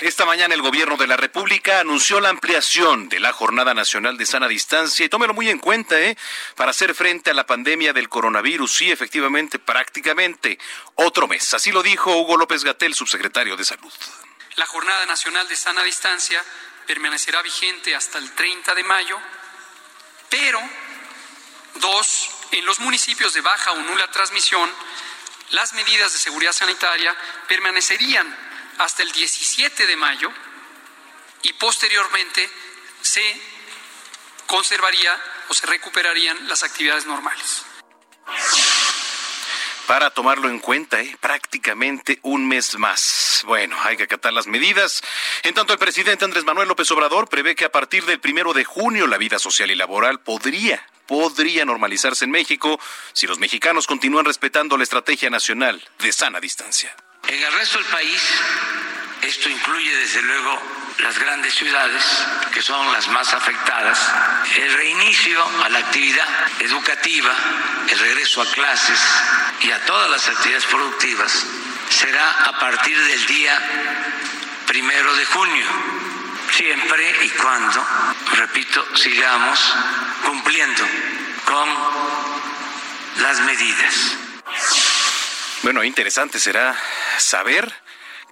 Esta mañana el gobierno de la República anunció la ampliación de la Jornada Nacional de Sana Distancia y tómelo muy en cuenta, ¿eh? Para hacer frente a la pandemia del coronavirus, sí, efectivamente, prácticamente otro mes. Así lo dijo Hugo López Gatel, subsecretario de Salud. La Jornada Nacional de Sana Distancia permanecerá vigente hasta el 30 de mayo, pero dos, en los municipios de baja o nula transmisión, las medidas de seguridad sanitaria permanecerían hasta el 17 de mayo y posteriormente se conservaría o se recuperarían las actividades normales. Para tomarlo en cuenta, ¿eh? prácticamente un mes más. Bueno, hay que acatar las medidas. En tanto, el presidente Andrés Manuel López Obrador prevé que a partir del primero de junio la vida social y laboral podría podría normalizarse en México si los mexicanos continúan respetando la estrategia nacional de sana distancia. En el resto del país, esto incluye desde luego las grandes ciudades, que son las más afectadas, el reinicio a la actividad educativa, el regreso a clases y a todas las actividades productivas será a partir del día primero de junio, siempre y cuando, repito, sigamos cumpliendo con las medidas. Bueno, interesante será saber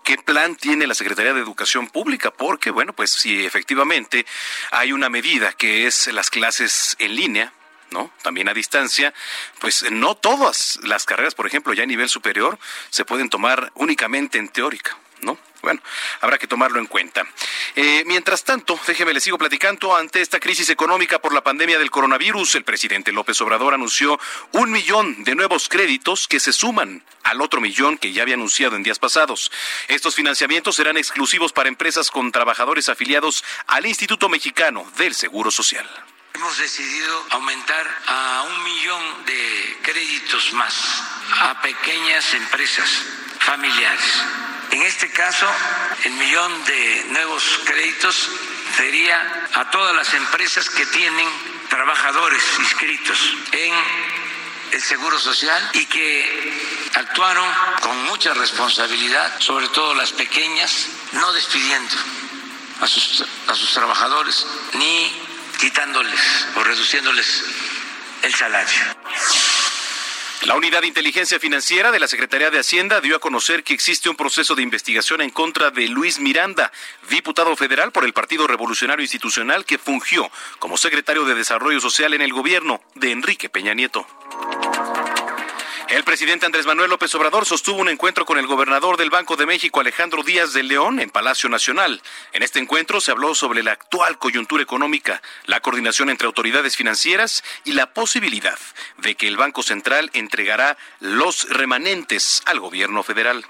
qué plan tiene la Secretaría de Educación Pública, porque, bueno, pues si efectivamente hay una medida que es las clases en línea, ¿no? También a distancia, pues no todas las carreras, por ejemplo, ya a nivel superior, se pueden tomar únicamente en teórica. Bueno, habrá que tomarlo en cuenta. Eh, mientras tanto, déjeme le sigo platicando. Ante esta crisis económica por la pandemia del coronavirus, el presidente López Obrador anunció un millón de nuevos créditos que se suman al otro millón que ya había anunciado en días pasados. Estos financiamientos serán exclusivos para empresas con trabajadores afiliados al Instituto Mexicano del Seguro Social. Hemos decidido aumentar a un millón de créditos más a pequeñas empresas familiares. En este caso, el millón de nuevos créditos sería a todas las empresas que tienen trabajadores inscritos en el Seguro Social y que actuaron con mucha responsabilidad, sobre todo las pequeñas, no despidiendo a sus, a sus trabajadores ni quitándoles o reduciéndoles el salario. La Unidad de Inteligencia Financiera de la Secretaría de Hacienda dio a conocer que existe un proceso de investigación en contra de Luis Miranda, diputado federal por el Partido Revolucionario Institucional que fungió como secretario de Desarrollo Social en el gobierno de Enrique Peña Nieto. El presidente Andrés Manuel López Obrador sostuvo un encuentro con el gobernador del Banco de México, Alejandro Díaz de León, en Palacio Nacional. En este encuentro se habló sobre la actual coyuntura económica, la coordinación entre autoridades financieras y la posibilidad de que el Banco Central entregará los remanentes al gobierno federal.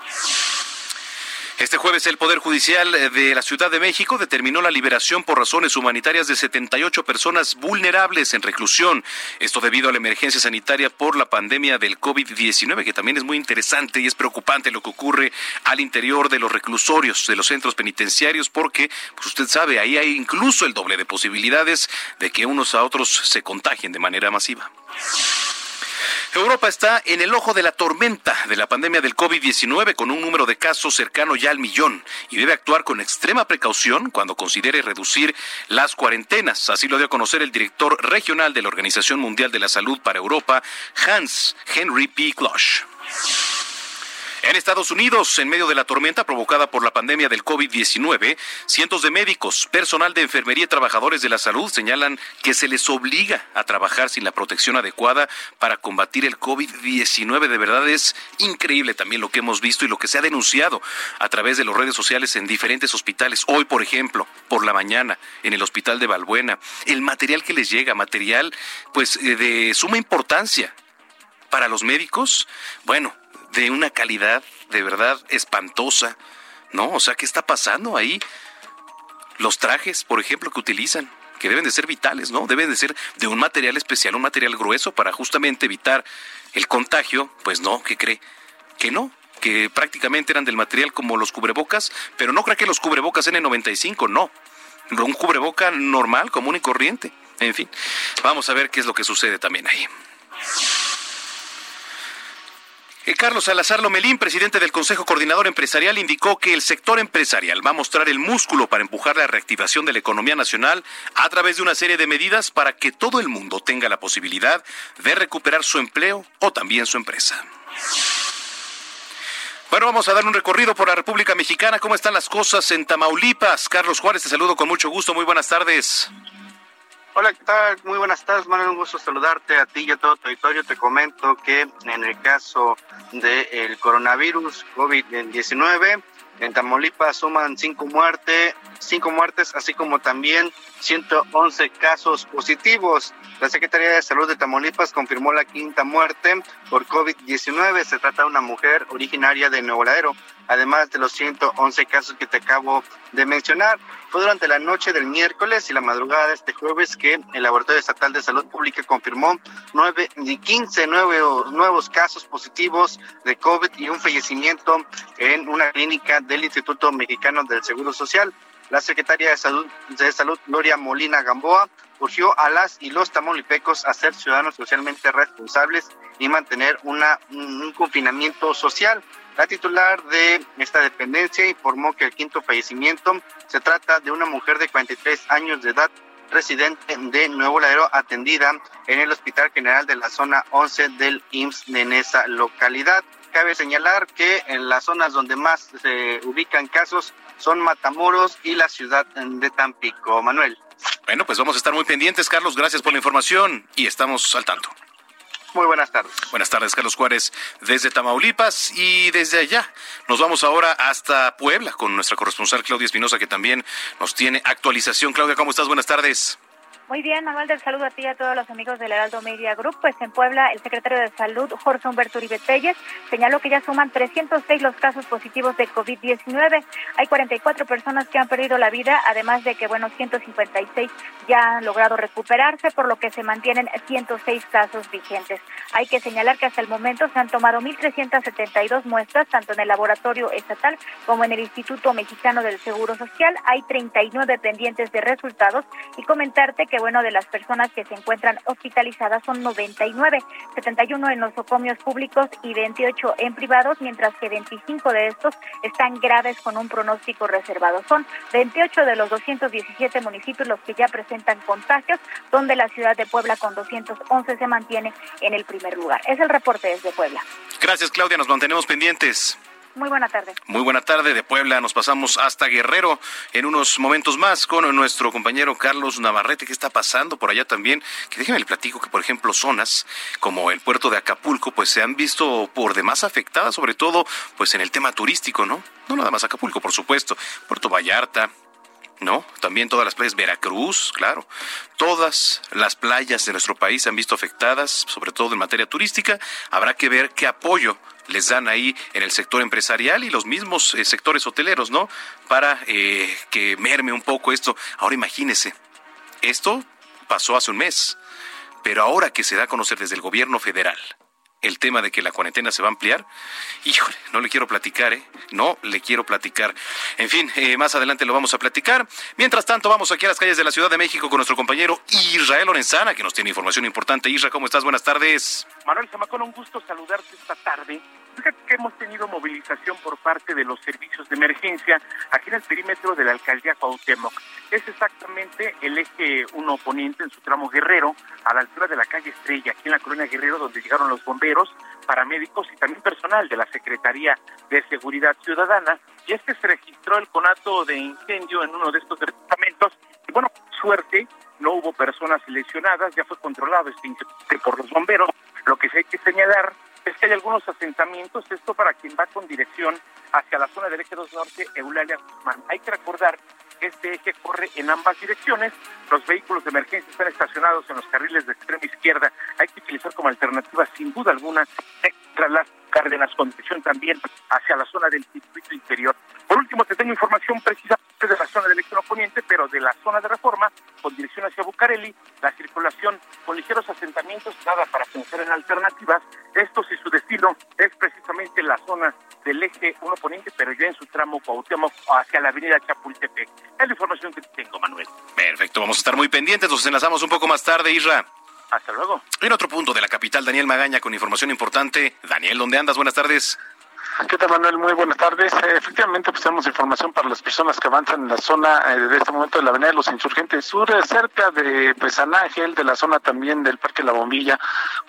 Este jueves el Poder Judicial de la Ciudad de México determinó la liberación por razones humanitarias de 78 personas vulnerables en reclusión. Esto debido a la emergencia sanitaria por la pandemia del COVID-19, que también es muy interesante y es preocupante lo que ocurre al interior de los reclusorios, de los centros penitenciarios, porque, pues usted sabe, ahí hay incluso el doble de posibilidades de que unos a otros se contagien de manera masiva. Europa está en el ojo de la tormenta de la pandemia del COVID-19 con un número de casos cercano ya al millón y debe actuar con extrema precaución cuando considere reducir las cuarentenas. Así lo dio a conocer el director regional de la Organización Mundial de la Salud para Europa, Hans Henry P. Klosch. En Estados Unidos, en medio de la tormenta provocada por la pandemia del COVID-19, cientos de médicos, personal de enfermería y trabajadores de la salud señalan que se les obliga a trabajar sin la protección adecuada para combatir el COVID-19. De verdad es increíble también lo que hemos visto y lo que se ha denunciado a través de las redes sociales en diferentes hospitales. Hoy, por ejemplo, por la mañana, en el hospital de Balbuena, el material que les llega, material pues eh, de suma importancia para los médicos, bueno, de una calidad de verdad espantosa, ¿no? O sea, ¿qué está pasando ahí? Los trajes, por ejemplo, que utilizan, que deben de ser vitales, ¿no? Deben de ser de un material especial, un material grueso para justamente evitar el contagio, pues no, ¿qué cree? Que no, que prácticamente eran del material como los cubrebocas, pero no creo que los cubrebocas N95, no. Un cubreboca normal, común y corriente. En fin, vamos a ver qué es lo que sucede también ahí. Eh, Carlos Salazar Lomelín, presidente del Consejo Coordinador Empresarial, indicó que el sector empresarial va a mostrar el músculo para empujar la reactivación de la economía nacional a través de una serie de medidas para que todo el mundo tenga la posibilidad de recuperar su empleo o también su empresa. Bueno, vamos a dar un recorrido por la República Mexicana. ¿Cómo están las cosas en Tamaulipas? Carlos Juárez, te saludo con mucho gusto. Muy buenas tardes. Hola, ¿qué tal? Muy buenas tardes, Manuel. Un gusto saludarte a ti y a todo tu auditorio. Te comento que en el caso del coronavirus COVID-19, en Tamaulipas suman cinco muertes, cinco muertes, así como también 111 casos positivos. La Secretaría de Salud de Tamaulipas confirmó la quinta muerte por COVID-19. Se trata de una mujer originaria de Nuevo Ladero, además de los 111 casos que te acabo de mencionar. Fue durante la noche del miércoles y la madrugada de este jueves que el Laboratorio Estatal de Salud Pública confirmó nueve, 15 nuevos, nuevos casos positivos de COVID y un fallecimiento en una clínica del Instituto Mexicano del Seguro Social. La secretaria de Salud, de Salud Gloria Molina Gamboa, urgió a las y los tamaulipecos a ser ciudadanos socialmente responsables y mantener una, un confinamiento social. La titular de esta dependencia informó que el quinto fallecimiento se trata de una mujer de 43 años de edad residente de Nuevo Ladero atendida en el Hospital General de la zona 11 del IMSS de esa localidad. Cabe señalar que en las zonas donde más se ubican casos son Matamoros y la ciudad de Tampico. Manuel. Bueno, pues vamos a estar muy pendientes, Carlos. Gracias por la información y estamos al tanto. Muy buenas tardes. Buenas tardes, Carlos Juárez, desde Tamaulipas y desde allá. Nos vamos ahora hasta Puebla con nuestra corresponsal Claudia Espinosa, que también nos tiene actualización. Claudia, ¿cómo estás? Buenas tardes. Muy bien, Manuel, del saludo a ti y a todos los amigos del Heraldo Media Group. Pues en Puebla, el secretario de Salud, Jorge Humberto Uribe señaló que ya suman 306 los casos positivos de COVID-19. Hay 44 personas que han perdido la vida, además de que, bueno, 156 ya han logrado recuperarse, por lo que se mantienen 106 casos vigentes. Hay que señalar que hasta el momento se han tomado 1.372 muestras, tanto en el laboratorio estatal como en el Instituto Mexicano del Seguro Social. Hay 39 pendientes de resultados y comentarte que bueno, de las personas que se encuentran hospitalizadas son 99, 71 en nosocomios públicos y 28 en privados, mientras que 25 de estos están graves con un pronóstico reservado. Son 28 de los 217 municipios los que ya presentan contagios, donde la ciudad de Puebla con 211 se mantiene en el primer lugar. Es el reporte desde Puebla. Gracias, Claudia. Nos mantenemos pendientes. Muy buena tarde. Muy buena tarde de Puebla. Nos pasamos hasta Guerrero en unos momentos más con nuestro compañero Carlos Navarrete. ¿Qué está pasando por allá también? Que déjeme le platico que, por ejemplo, zonas como el puerto de Acapulco, pues se han visto por demás afectadas, sobre todo pues en el tema turístico, ¿no? No nada más Acapulco, por supuesto. Puerto Vallarta, ¿no? También todas las playas, Veracruz, claro. Todas las playas de nuestro país se han visto afectadas, sobre todo en materia turística. Habrá que ver qué apoyo les dan ahí en el sector empresarial y los mismos eh, sectores hoteleros, ¿no? Para eh, que merme un poco esto. Ahora imagínese, esto pasó hace un mes, pero ahora que se da a conocer desde el gobierno federal el tema de que la cuarentena se va a ampliar. Híjole, no le quiero platicar, ¿eh? No le quiero platicar. En fin, eh, más adelante lo vamos a platicar. Mientras tanto, vamos aquí a las calles de la Ciudad de México con nuestro compañero Israel Lorenzana, que nos tiene información importante. Israel, ¿cómo estás? Buenas tardes. Manuel Zamacón, un gusto saludarte esta tarde. Fíjate que hemos tenido movilización por parte de los servicios de emergencia aquí en el perímetro de la alcaldía Cuauhtémoc. Es exactamente el eje 1 oponente en su tramo Guerrero, a la altura de la calle Estrella, aquí en la colonia Guerrero, donde llegaron los bomberos, paramédicos y también personal de la Secretaría de Seguridad Ciudadana. Y es que se registró el conato de incendio en uno de estos departamentos. Y bueno, suerte, no hubo personas lesionadas, ya fue controlado este por los bomberos. Lo que sí hay que señalar es que hay algunos asentamientos, esto para quien va con dirección hacia la zona del eje 2 norte, Eulalia Guzmán. Hay que recordar que este eje corre en ambas direcciones, los vehículos de emergencia están estacionados en los carriles de extrema izquierda, hay que utilizar como alternativa sin duda alguna tras las Cárdenas con dirección también hacia la zona del circuito interior. Por último, te tengo información precisamente de la zona del elección poniente, pero de la zona de reforma, con dirección hacia Bucareli, la circulación con ligeros asentamientos, nada para pensar en alternativas. Esto si su destino es precisamente la zona del eje 1 poniente, pero ya en su tramo Cuauhtémoc hacia la avenida Chapultepec. Es la información que tengo, Manuel. Perfecto, vamos a estar muy pendientes, nos enlazamos un poco más tarde, Isra. Hasta luego. En otro punto de la capital, Daniel Magaña, con información importante. Daniel, ¿dónde andas? Buenas tardes. ¿Qué tal, Manuel? Muy buenas tardes. Eh, efectivamente, pues tenemos información para las personas que avanzan en la zona eh, de este momento de la Avenida de los Insurgentes Sur, eh, cerca de pues, San Ángel, de la zona también del Parque La Bombilla,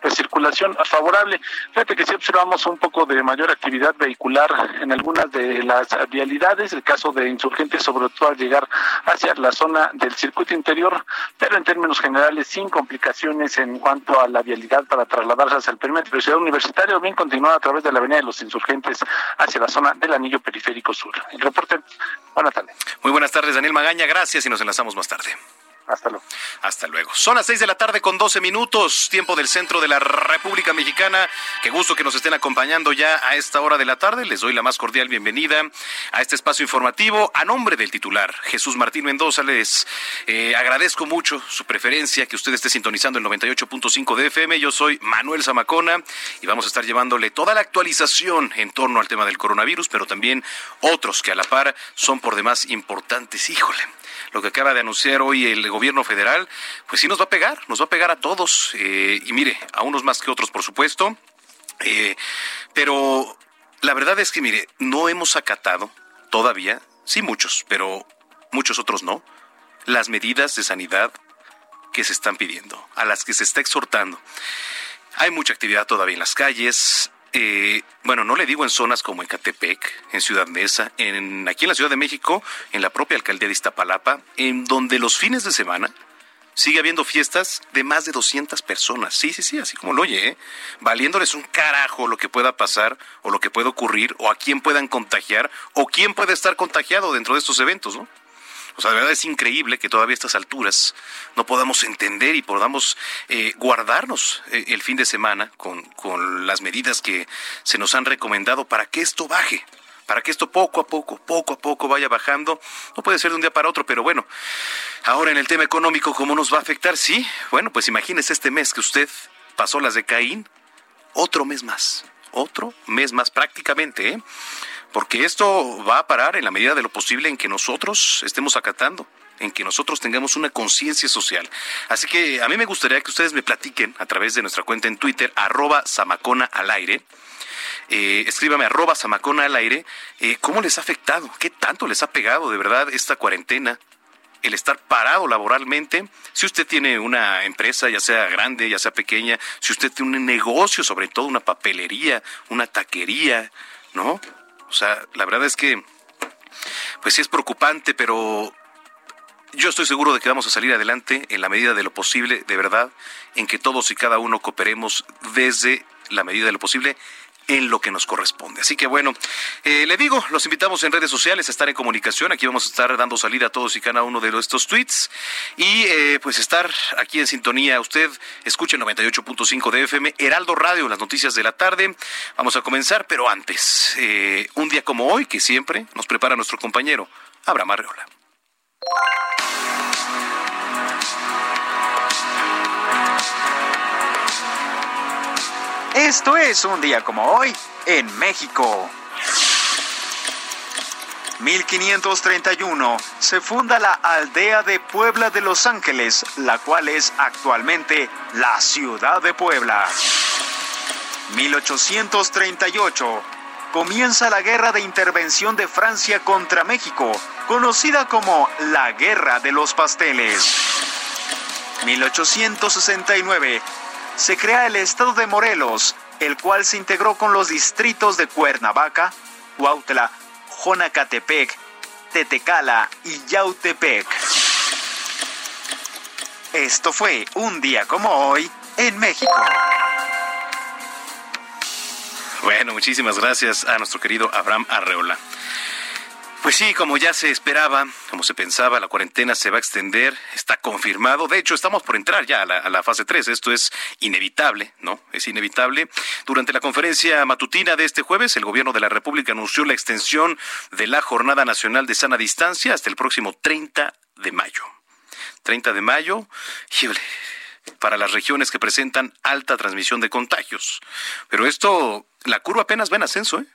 pues circulación favorable. Fíjate que sí observamos un poco de mayor actividad vehicular en algunas de las vialidades, el caso de Insurgentes, sobre todo al llegar hacia la zona del circuito interior, pero en términos generales sin complicaciones en cuanto a la vialidad para trasladarse hacia el perímetro de Ciudad Universitaria bien continuar a través de la Avenida de los Insurgentes hacia la zona del anillo periférico sur. El reporte, buenas tardes. Muy buenas tardes, Daniel Magaña, gracias y nos enlazamos más tarde. Hasta luego. Hasta luego. Son las seis de la tarde con 12 minutos, tiempo del centro de la República Mexicana. Qué gusto que nos estén acompañando ya a esta hora de la tarde. Les doy la más cordial bienvenida a este espacio informativo. A nombre del titular, Jesús Martín Mendoza, les eh, agradezco mucho su preferencia, que usted esté sintonizando el 98.5 de FM. Yo soy Manuel Zamacona y vamos a estar llevándole toda la actualización en torno al tema del coronavirus, pero también otros que a la par son por demás importantes. Híjole lo que acaba de anunciar hoy el gobierno federal, pues sí nos va a pegar, nos va a pegar a todos. Eh, y mire, a unos más que otros, por supuesto. Eh, pero la verdad es que, mire, no hemos acatado todavía, sí muchos, pero muchos otros no, las medidas de sanidad que se están pidiendo, a las que se está exhortando. Hay mucha actividad todavía en las calles, eh, bueno, no le digo en zonas como Ecatepec, en Ciudad Mesa, en, aquí en la Ciudad de México, en la propia alcaldía de Iztapalapa, en donde los fines de semana sigue habiendo fiestas de más de 200 personas. Sí, sí, sí, así como lo oye, ¿eh? valiéndoles un carajo lo que pueda pasar o lo que pueda ocurrir o a quién puedan contagiar o quién puede estar contagiado dentro de estos eventos, ¿no? O sea, de verdad es increíble que todavía a estas alturas no podamos entender y podamos eh, guardarnos eh, el fin de semana con, con las medidas que se nos han recomendado para que esto baje para que esto poco a poco, poco a poco vaya bajando. No puede ser de un día para otro, pero bueno, ahora en el tema económico, ¿cómo nos va a afectar? Sí, bueno, pues imagínese este mes que usted pasó las de Caín, otro mes más, otro mes más prácticamente, ¿eh? Porque esto va a parar en la medida de lo posible en que nosotros estemos acatando en que nosotros tengamos una conciencia social. Así que a mí me gustaría que ustedes me platiquen a través de nuestra cuenta en Twitter, arroba Samacona al aire. Eh, escríbame arroba Samacona al aire. Eh, ¿Cómo les ha afectado? ¿Qué tanto les ha pegado de verdad esta cuarentena? el estar parado laboralmente, si usted tiene una empresa, ya sea grande, ya sea pequeña, si usted tiene un negocio, sobre todo una papelería, una taquería, ¿no? O sea, la verdad es que, pues sí es preocupante, pero yo estoy seguro de que vamos a salir adelante en la medida de lo posible, de verdad, en que todos y cada uno cooperemos desde la medida de lo posible en lo que nos corresponde. Así que bueno, eh, le digo, los invitamos en redes sociales a estar en comunicación. Aquí vamos a estar dando salida a todos y cada uno de estos tweets. Y eh, pues estar aquí en sintonía. Usted escuche 98.5 de FM, Heraldo Radio, las noticias de la tarde. Vamos a comenzar, pero antes, eh, un día como hoy, que siempre nos prepara nuestro compañero Abraham Arreola. Esto es un día como hoy en México. 1531 se funda la aldea de Puebla de Los Ángeles, la cual es actualmente la ciudad de Puebla. 1838 comienza la guerra de intervención de Francia contra México, conocida como la Guerra de los Pasteles. 1869 se crea el estado de Morelos, el cual se integró con los distritos de Cuernavaca, Huautla, Jonacatepec, Tetecala y Yautepec. Esto fue un día como hoy en México. Bueno, muchísimas gracias a nuestro querido Abraham Arreola. Pues sí, como ya se esperaba, como se pensaba, la cuarentena se va a extender, está confirmado. De hecho, estamos por entrar ya a la, fase 3. Esto es inevitable, ¿no? Es inevitable. Durante la conferencia matutina de este jueves, el gobierno de la República anunció la extensión de la Jornada Nacional de Sana Distancia hasta el próximo 30 de mayo. 30 de mayo, para las regiones que presentan alta transmisión de contagios. Pero esto, la curva apenas va en ascenso, ¿eh?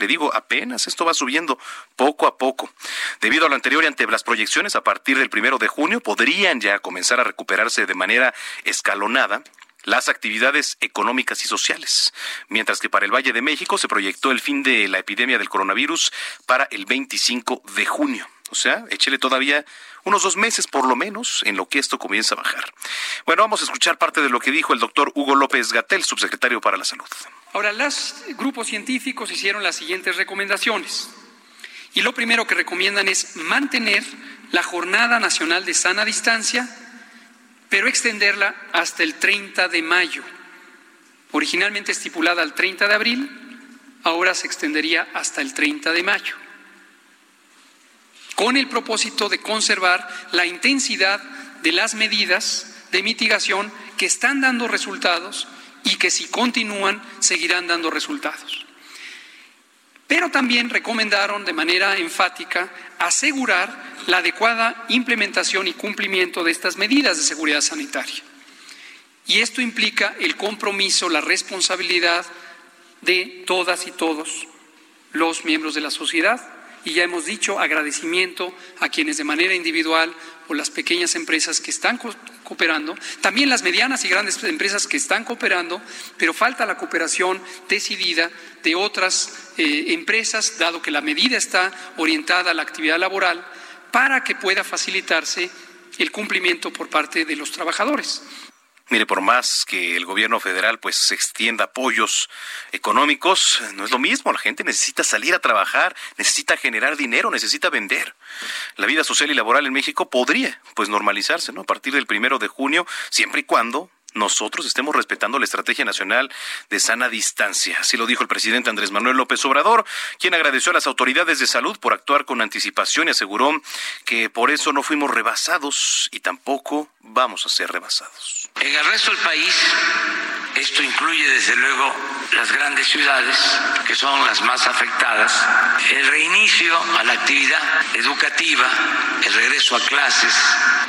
Le digo, apenas esto va subiendo poco a poco. Debido a lo anterior y ante las proyecciones, a partir del primero de junio podrían ya comenzar a recuperarse de manera escalonada las actividades económicas y sociales, mientras que para el Valle de México se proyectó el fin de la epidemia del coronavirus para el 25 de junio. O sea, échele todavía unos dos meses por lo menos en lo que esto comienza a bajar. Bueno, vamos a escuchar parte de lo que dijo el doctor Hugo López Gatel, subsecretario para la Salud. Ahora, los grupos científicos hicieron las siguientes recomendaciones. Y lo primero que recomiendan es mantener la Jornada Nacional de Sana Distancia, pero extenderla hasta el 30 de mayo. Originalmente estipulada al 30 de abril, ahora se extendería hasta el 30 de mayo con el propósito de conservar la intensidad de las medidas de mitigación que están dando resultados y que si continúan seguirán dando resultados. Pero también recomendaron de manera enfática asegurar la adecuada implementación y cumplimiento de estas medidas de seguridad sanitaria. Y esto implica el compromiso, la responsabilidad de todas y todos los miembros de la sociedad, y ya hemos dicho agradecimiento a quienes de manera individual o las pequeñas empresas que están cooperando, también las medianas y grandes empresas que están cooperando, pero falta la cooperación decidida de otras eh, empresas, dado que la medida está orientada a la actividad laboral, para que pueda facilitarse el cumplimiento por parte de los trabajadores. Mire, por más que el gobierno federal pues extienda apoyos económicos, no es lo mismo. La gente necesita salir a trabajar, necesita generar dinero, necesita vender. La vida social y laboral en México podría pues normalizarse, ¿no? A partir del primero de junio, siempre y cuando nosotros estemos respetando la estrategia nacional de sana distancia. Así lo dijo el presidente Andrés Manuel López Obrador, quien agradeció a las autoridades de salud por actuar con anticipación y aseguró que por eso no fuimos rebasados y tampoco vamos a ser rebasados. En el resto del país, esto incluye desde luego las grandes ciudades, que son las más afectadas, el reinicio a la actividad educativa, el regreso a clases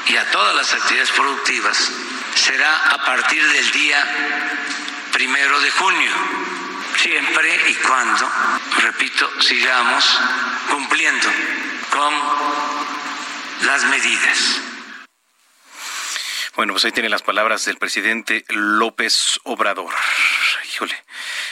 y a todas las actividades productivas será a partir del día primero de junio, siempre y cuando, repito, sigamos cumpliendo con las medidas. Bueno, pues ahí tiene las palabras del presidente López Obrador. Híjole.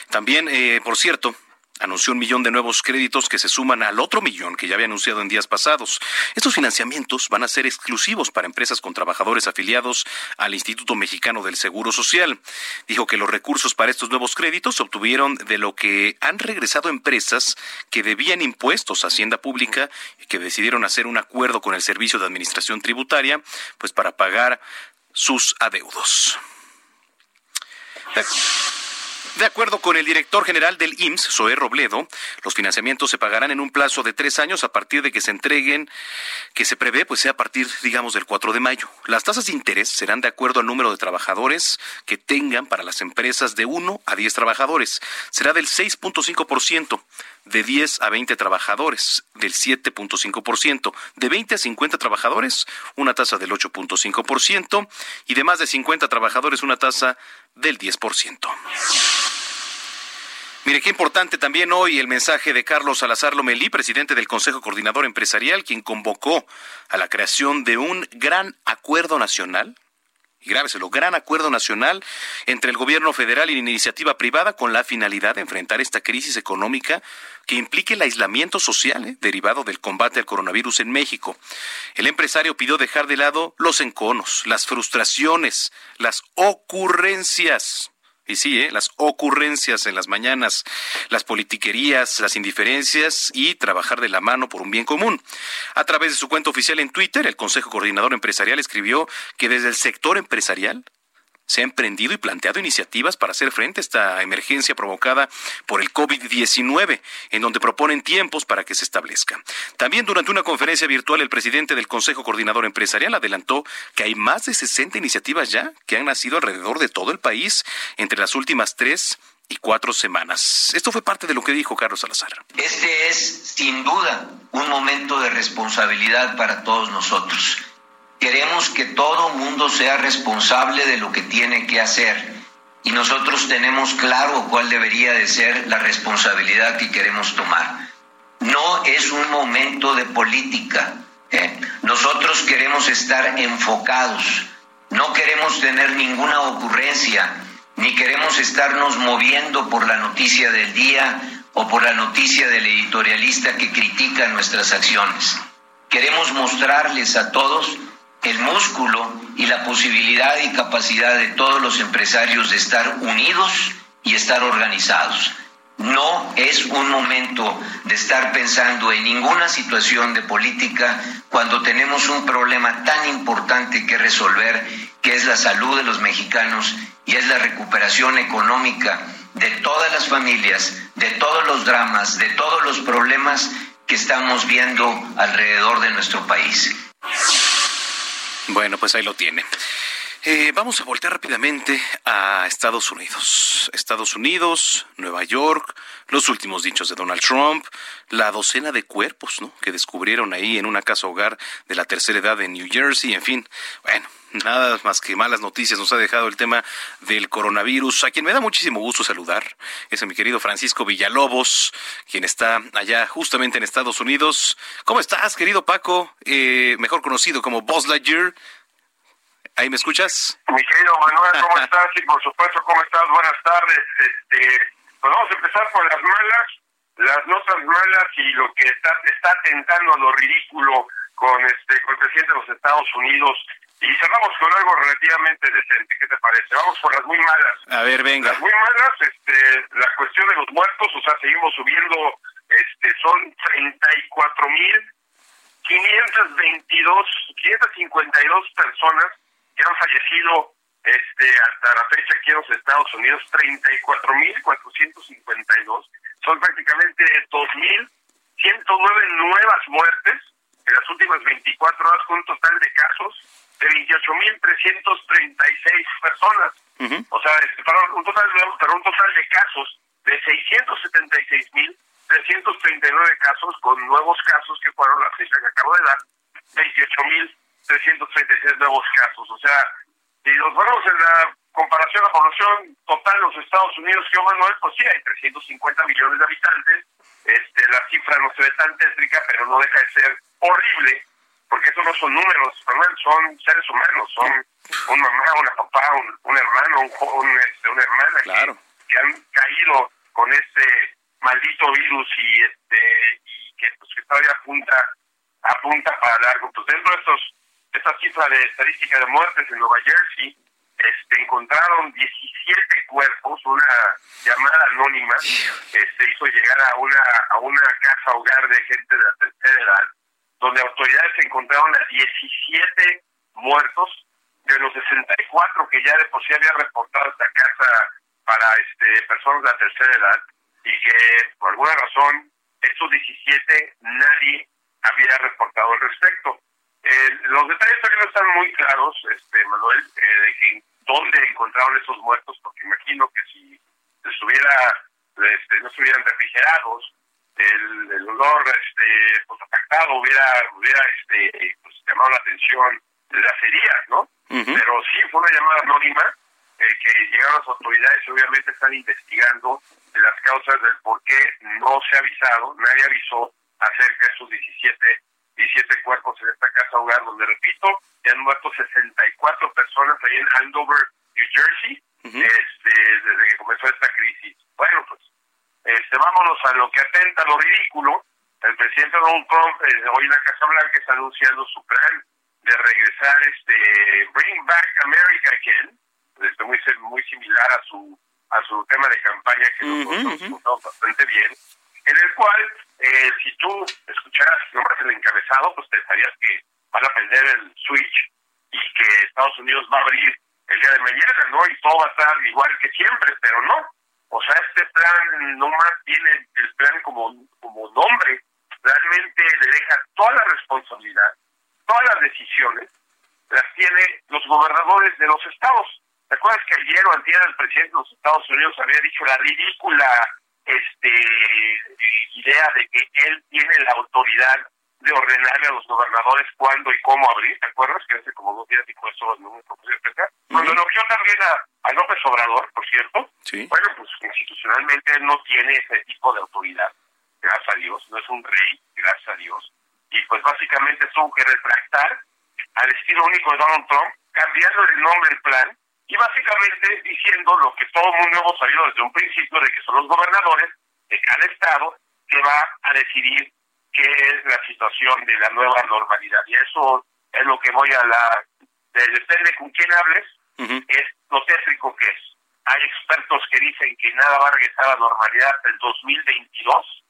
También, eh, por cierto, anunció un millón de nuevos créditos que se suman al otro millón que ya había anunciado en días pasados. Estos financiamientos van a ser exclusivos para empresas con trabajadores afiliados al Instituto Mexicano del Seguro Social. Dijo que los recursos para estos nuevos créditos se obtuvieron de lo que han regresado empresas que debían impuestos a Hacienda Pública y que decidieron hacer un acuerdo con el Servicio de Administración Tributaria, pues para pagar sus adeudos. De acuerdo con el director general del IMSS, Zoé Robledo, los financiamientos se pagarán en un plazo de tres años a partir de que se entreguen, que se prevé, pues sea a partir, digamos, del 4 de mayo. Las tasas de interés serán de acuerdo al número de trabajadores que tengan para las empresas de 1 a 10 trabajadores. Será del 6.5% de 10 a 20 trabajadores, del 7.5%, de 20 a 50 trabajadores, una tasa del 8.5%, y de más de 50 trabajadores, una tasa del 10%. Mire, qué importante también hoy el mensaje de Carlos Salazar Lomelí, presidente del Consejo Coordinador Empresarial, quien convocó a la creación de un gran acuerdo nacional y grábeselo, gran acuerdo nacional entre el gobierno federal y la iniciativa privada con la finalidad de enfrentar esta crisis económica que implique el aislamiento social eh, derivado del combate al coronavirus en México. El empresario pidió dejar de lado los enconos, las frustraciones, las ocurrencias y sí, ¿eh? las ocurrencias en las mañanas, las politiquerías, las indiferencias y trabajar de la mano por un bien común. A través de su cuenta oficial en Twitter, el Consejo Coordinador Empresarial escribió que desde el sector empresarial se ha emprendido y planteado iniciativas para hacer frente a esta emergencia provocada por el COVID-19, en donde proponen tiempos para que se establezca. También durante una conferencia virtual, el presidente del Consejo Coordinador Empresarial adelantó que hay más de 60 iniciativas ya que han nacido alrededor de todo el país entre las últimas tres y cuatro semanas. Esto fue parte de lo que dijo Carlos Salazar. Este es, sin duda, un momento de responsabilidad para todos nosotros Queremos que todo mundo sea responsable de lo que tiene que hacer y nosotros tenemos claro cuál debería de ser la responsabilidad que queremos tomar. No es un momento de política. ¿eh? Nosotros queremos estar enfocados. No queremos tener ninguna ocurrencia, ni queremos estarnos moviendo por la noticia del día o por la noticia del editorialista que critica nuestras acciones. Queremos mostrarles a todos el músculo y la posibilidad y capacidad de todos los empresarios de estar unidos y estar organizados. No es un momento de estar pensando en ninguna situación de política cuando tenemos un problema tan importante que resolver, que es la salud de los mexicanos y es la recuperación económica de todas las familias, de todos los dramas, de todos los problemas que estamos viendo alrededor de nuestro país. Bueno, pues ahí lo tiene. Eh, vamos a voltear rápidamente a Estados Unidos. Estados Unidos, Nueva York, los últimos dichos de Donald Trump, la docena de cuerpos ¿no? que descubrieron ahí en una casa hogar de la tercera edad en New Jersey, en fin. Bueno, nada más que malas noticias nos ha dejado el tema del coronavirus, a quien me da muchísimo gusto saludar. Es a mi querido Francisco Villalobos, quien está allá justamente en Estados Unidos. ¿Cómo estás, querido Paco? Eh, mejor conocido como Buzz Lightyear. ¿Ahí me escuchas? Mi querido Manuel, ¿cómo estás? Y por supuesto, ¿cómo estás? Buenas tardes. Este, pues vamos a empezar por las malas, las notas malas y lo que está, está atentando a lo ridículo con este con el presidente de los Estados Unidos y cerramos con algo relativamente decente. ¿Qué te parece? Vamos por las muy malas. A ver, venga. Las muy malas, este, la cuestión de los muertos, o sea, seguimos subiendo, este, son 34 mil 522, 552 personas que han fallecido este, hasta la fecha aquí en los Estados Unidos, 34.452. Son prácticamente 2.109 nuevas muertes en las últimas 24 horas con un total de casos de 28.336 personas. O sea, este, un total, pero un total de casos de 676.339 casos con nuevos casos que fueron la cifra que acabo de dar, 28.336 nuevos casos. O sea, si nos vamos en la comparación a la población total de los Estados Unidos, que Manuel, pues sí, hay 350 millones de habitantes. Este, la cifra no se ve tan tétrica, pero no deja de ser horrible porque esos no son números, Manuel, son seres humanos, son un mamá, una papá, un, hermano, un, este, una hermana que, han caído con este maldito virus y este y que, pues, que todavía apunta apunta para largo. Pues dentro de estos esta cifra de estadística de muertes en Nueva Jersey, este, encontraron 17 cuerpos, una llamada anónima este, hizo llegar a una a una casa hogar de gente de la tercera edad donde autoridades encontraron a 17 muertos de los 64 que ya de por sí había reportado esta casa para este personas de la tercera edad y que por alguna razón estos 17 nadie había reportado al respecto. los detalles todavía no están muy claros, este Manuel, eh, de que dónde encontraron esos muertos, porque imagino que si estuviera, este, no estuvieran refrigerados, el, el olor este, pues, afectado hubiera, hubiera este, pues, llamado la atención desde hace días, ¿no? Pero sí fue una llamada anónima eh, que llegaron las autoridades y obviamente están investigando las causas del por qué no se ha avisado, nadie avisó acerca de sus 17, 17 cuerpos en esta casa hogar, donde repito, ya han muerto 64 personas ahí en Andover, New Jersey, este, desde que comenzó esta crisis. Bueno, pues, este, vámonos a lo que atenta lo ridículo. El presidente Donald Trump eh, hoy en la Casa Blanca está anunciando su plan de regresar, este, Bring Back America Again, este, muy, muy similar a su a su tema de campaña que nos bastante bien, en el cual, eh, si tú escucharas nomás el encabezado, pues pensarías que van a prender el switch y que Estados Unidos va a abrir el día de mañana, ¿no? Y todo va a estar igual que siempre, pero no. O sea, este plan no más tiene el plan como, como nombre, realmente le deja toda la responsabilidad, todas las decisiones, las tiene los gobernadores de los estados. ¿Te acuerdas que ayer o antier el presidente de los Estados Unidos había dicho la ridícula este idea de que él tiene la autoridad de ordenarle a los gobernadores cuándo y cómo abrir, ¿te acuerdas? Que hace como dos días dijo eso en un propósito de prensa. Cuando elogió también a, López Obrador, por cierto, bueno, pues institucionalmente él no tiene ese tipo de autoridad, gracias a Dios, no es un rey, gracias a Dios. Y pues básicamente tuvo que retractar al estilo único de Donald Trump, cambiando el nombre del plan y básicamente diciendo lo que todo el mundo hemos sabido desde un principio de que son los gobernadores de cada estado que va a decidir qué es la situación de la nueva normalidad. Y eso es lo que voy a la... Depende con quién hables, es lo técnico que es. Hay expertos que dicen que nada va a regresar a la normalidad hasta el 2022.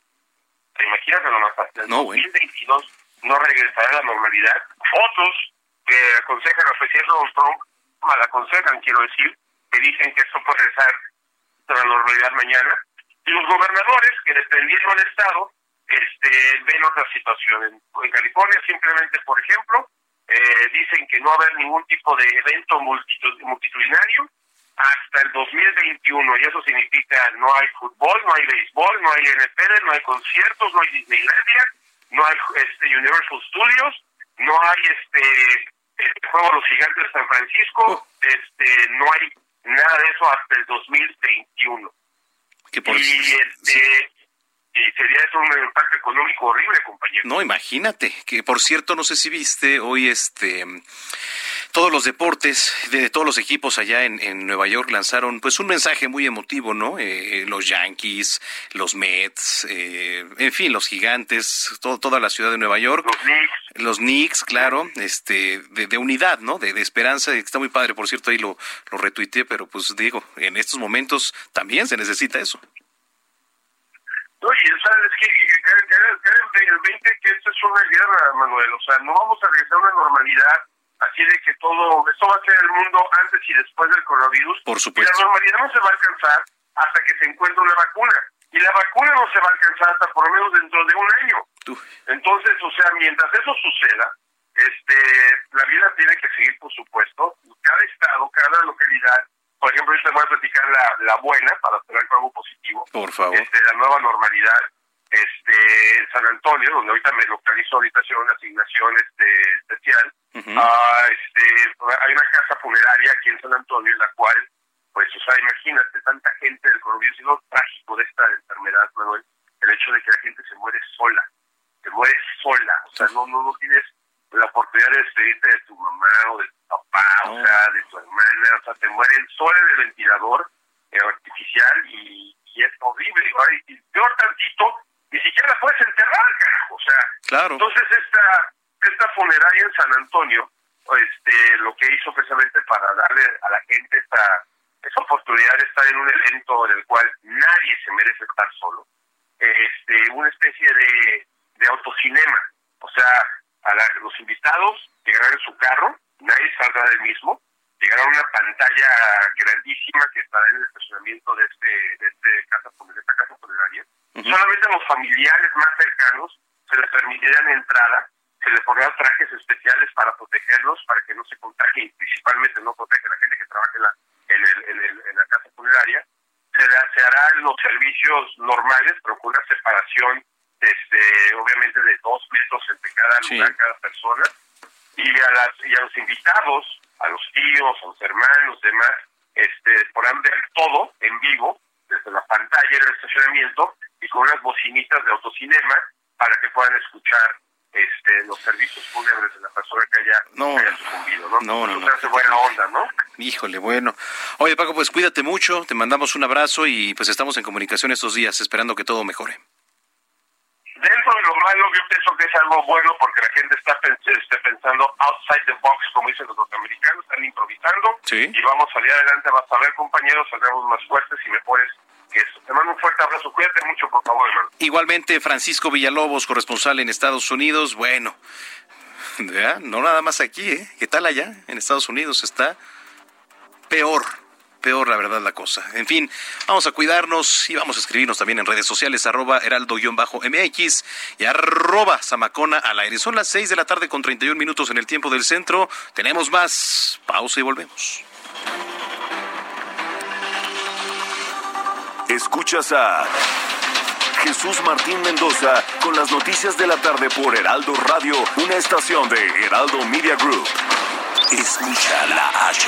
¿Te imaginas que no, hasta el 2022 no regresará a la normalidad? Otros que aconsejan al presidente Trump mal aconsejan, quiero decir, que dicen que esto puede ser a la normalidad mañana. Y los gobernadores, que dependiendo del Estado, este, ven otra situación. En, California, simplemente, por ejemplo, eh, dicen que no va a haber ningún tipo de evento multitudinario hasta el 2021 y eso significa no hay fútbol, no hay béisbol, no hay NFL, no hay conciertos, no hay Disneylandia, no hay este Universal Studios, no hay este este juego los gigantes de San Francisco, oh. este no hay nada de eso hasta el 2021. y este y sería eso un impacto económico horrible, compañero. No, imagínate, que por cierto, no sé si viste hoy este todos los deportes de todos los equipos allá en, Nueva York lanzaron pues un mensaje muy emotivo, ¿no? Eh, los Yankees, los Mets, eh, en fin, los gigantes, todo, toda la ciudad de Nueva York. Los Knicks. Los Knicks, claro, este, de, unidad, ¿no? De, esperanza, está muy padre, por cierto, ahí lo, lo retuiteé, pero pues digo, en estos momentos también se necesita eso. Oye, ¿sabes qué? Que, el 20 que esto es una guerra, Manuel, o sea, no vamos a regresar a una normalidad Así de que todo, esto va a ser el mundo antes y después del coronavirus. Por supuesto. Y la normalidad no se va a alcanzar hasta que se encuentre una vacuna. Y la vacuna no se va a alcanzar hasta por lo menos dentro de un año. Entonces, o sea, mientras eso suceda, este, la vida tiene que seguir, por supuesto. Cada estado, cada localidad, por ejemplo, yo te voy a platicar la, la buena para tener algo positivo. Por favor. Este, la nueva normalidad este San Antonio, donde ahorita me localizo, ahorita hacer una asignación este, especial. Ah, este, hay una casa funeraria aquí en San Antonio, en la cual, pues, o sea, imagínate, tanta gente del coronavirus, y lo trágico de esta enfermedad, Manuel, el hecho de que la gente se muere sola, se muere sola, o sea, no, no, no tienes la oportunidad de despedirte de tu mamá o de papá, o sea, de tu hermana, o sea, te mueren sola en el ventilador eh, artificial y, y, es horrible. Y, y peor tantito, ni siquiera la puedes enterrar, carajo. O sea, claro. entonces esta, esta funeraria en San Antonio, este, lo que hizo precisamente para darle a la gente esta, esa oportunidad de estar en un evento en el cual nadie se merece estar solo, este, una especie de, de autocinema. O sea, a los invitados llegarán en su carro, nadie saldrá del mismo, llegará a una pantalla grandísima que estará en el estacionamiento de este, de este casa, de esta casa funeraria Solamente a los familiares más cercanos se les permitirían entrada, se les pondrían trajes especiales para protegerlos, para que no se contagien, principalmente no protege a la gente que trabaja en la, en el, en la casa funeraria. Se, se harán los servicios normales, pero con una separación, este, obviamente, de dos metros entre cada lugar, cada persona. Y a, las, y a los invitados, a los tíos, a los hermanos, demás, este, podrán ver todo en vivo desde la pantalla del estacionamiento y con unas bocinitas de autocinema para que puedan escuchar este, los servicios fúnebres de la persona que haya, no, sucumbido, ¿no? No, no, no. buena onda, ¿no? Híjole, bueno. Oye, Paco, pues cuídate mucho, te mandamos un abrazo y pues estamos en comunicación estos días, esperando que todo mejore. Dentro malo, yo pienso que es algo bueno porque la gente está este, pensando outside the box, como dicen los norteamericanos, están improvisando y vamos a salir adelante, vas a ver, compañeros, saldremos más fuertes y mejores te mando un fuerte abrazo. Cuídate mucho, por favor, hermano. Igualmente, Francisco Villalobos, corresponsal en Estados Unidos. Bueno, no nada más aquí, ¿eh? ¿Qué tal allá? En Estados Unidos está peor. Peor, la verdad, la cosa. En fin, vamos a cuidarnos y vamos a escribirnos también en redes sociales, arroba heraldo-mx y arroba zamacona al aire. Son las 6 de la tarde con 31 minutos en el tiempo del centro. Tenemos más. Pausa y volvemos. Escuchas a Jesús Martín Mendoza con las noticias de la tarde por Heraldo Radio, una estación de Heraldo Media Group. Escucha la H,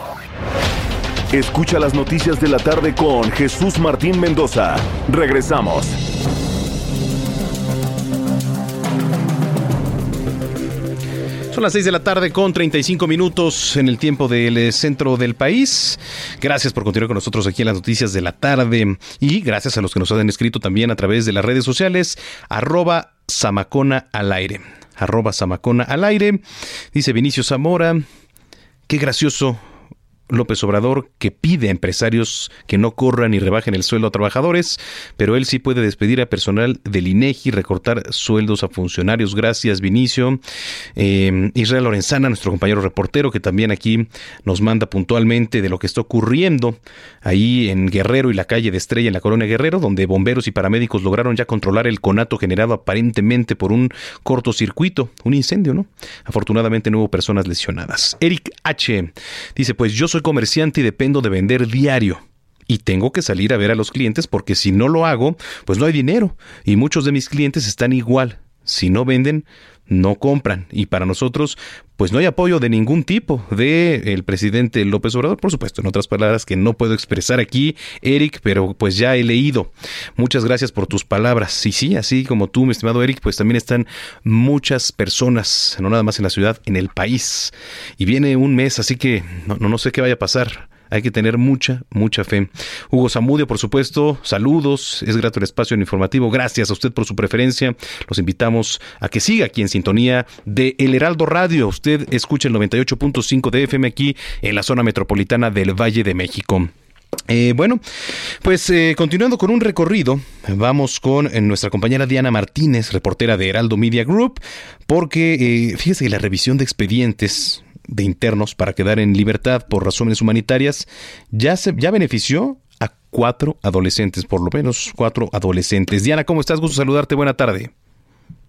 Escucha las noticias de la tarde con Jesús Martín Mendoza. Regresamos. Son las 6 de la tarde con 35 minutos en el tiempo del eh, centro del país. Gracias por continuar con nosotros aquí en las noticias de la tarde y gracias a los que nos han escrito también a través de las redes sociales arroba Samacona al aire. Arroba Samacona al aire. Dice Vinicio Zamora. Qué gracioso López Obrador que pide a empresarios que no corran y rebajen el sueldo a trabajadores, pero él sí puede despedir a personal del INEGI, recortar sueldos a funcionarios. Gracias, Vinicio. Eh, Israel Lorenzana, nuestro compañero reportero, que también aquí nos manda puntualmente de lo que está ocurriendo ahí en Guerrero y la calle de Estrella en la colonia Guerrero, donde bomberos y paramédicos lograron ya controlar el conato generado aparentemente por un cortocircuito, un incendio, ¿no? Afortunadamente no hubo personas lesionadas. Eric H. dice, pues yo soy comerciante y dependo de vender diario. Y tengo que salir a ver a los clientes porque si no lo hago, pues no hay dinero. Y muchos de mis clientes están igual. Si no venden, no compran. Y para nosotros, pues no hay apoyo de ningún tipo de el presidente López Obrador, por supuesto, en otras palabras que no puedo expresar aquí, Eric, pero pues ya he leído. Muchas gracias por tus palabras. Y sí, así como tú, mi estimado Eric, pues también están muchas personas, no nada más en la ciudad, en el país. Y viene un mes, así que no, no sé qué vaya a pasar hay que tener mucha, mucha fe. Hugo Zamudio, por supuesto, saludos. Es grato el espacio informativo. Gracias a usted por su preferencia. Los invitamos a que siga aquí en sintonía de El Heraldo Radio. Usted escucha el 98.5 de FM aquí en la zona metropolitana del Valle de México. Eh, bueno, pues eh, continuando con un recorrido, vamos con eh, nuestra compañera Diana Martínez, reportera de Heraldo Media Group, porque fíjese que la revisión de expedientes de internos para quedar en libertad por razones humanitarias ya, se, ya benefició a cuatro adolescentes, por lo menos cuatro adolescentes. Diana, ¿cómo estás? Gusto saludarte. Buena tarde.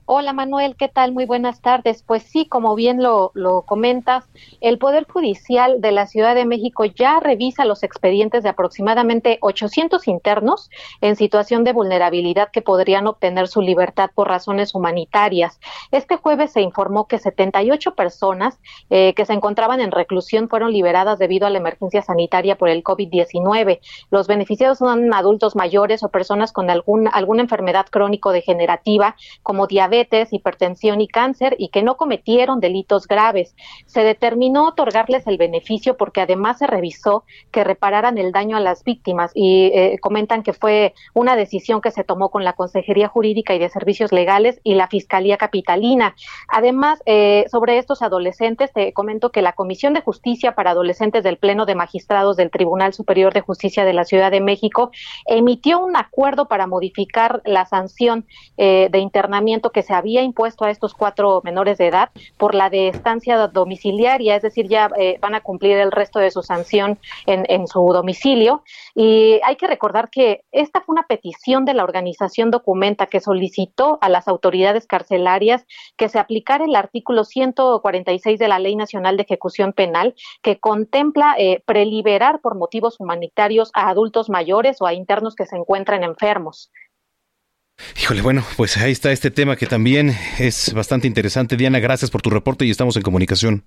Hola Manuel, ¿qué tal? Muy buenas tardes. Pues sí, como bien lo, comentas, el Poder Judicial de la Ciudad de México ya revisa los expedientes de aproximadamente 800 internos en situación de vulnerabilidad que podrían obtener su libertad por razones humanitarias. Este jueves se informó que 78 personas eh, que se encontraban en reclusión fueron liberadas debido a la emergencia sanitaria por el COVID-19. Los beneficiados son adultos mayores o personas con algún, alguna enfermedad crónico-degenerativa como diabetes diabetes, hipertensión y cáncer y que no cometieron delitos graves. Se determinó otorgarles el beneficio porque además se revisó que repararan el daño a las víctimas y eh, comentan que fue una decisión que se tomó con la Consejería Jurídica y de Servicios Legales y la Fiscalía Capitalina. Además, eh, sobre estos adolescentes, te comento que la Comisión de Justicia para Adolescentes del Pleno de Magistrados del Tribunal Superior de Justicia de la Ciudad de México emitió un acuerdo para modificar la sanción eh, de internamiento que se había impuesto a estos cuatro menores de edad por la de estancia domiciliaria, es decir, ya eh, van a cumplir el resto de su sanción en, en su domicilio. Y hay que recordar que esta fue una petición de la organización Documenta que solicitó a las autoridades carcelarias que se aplicara el artículo 146 de la Ley Nacional de Ejecución Penal que contempla eh, preliberar por motivos humanitarios a adultos mayores o a internos que se encuentran enfermos. Híjole, bueno, pues ahí está este tema que también es bastante interesante. Diana, gracias por tu reporte y estamos en comunicación.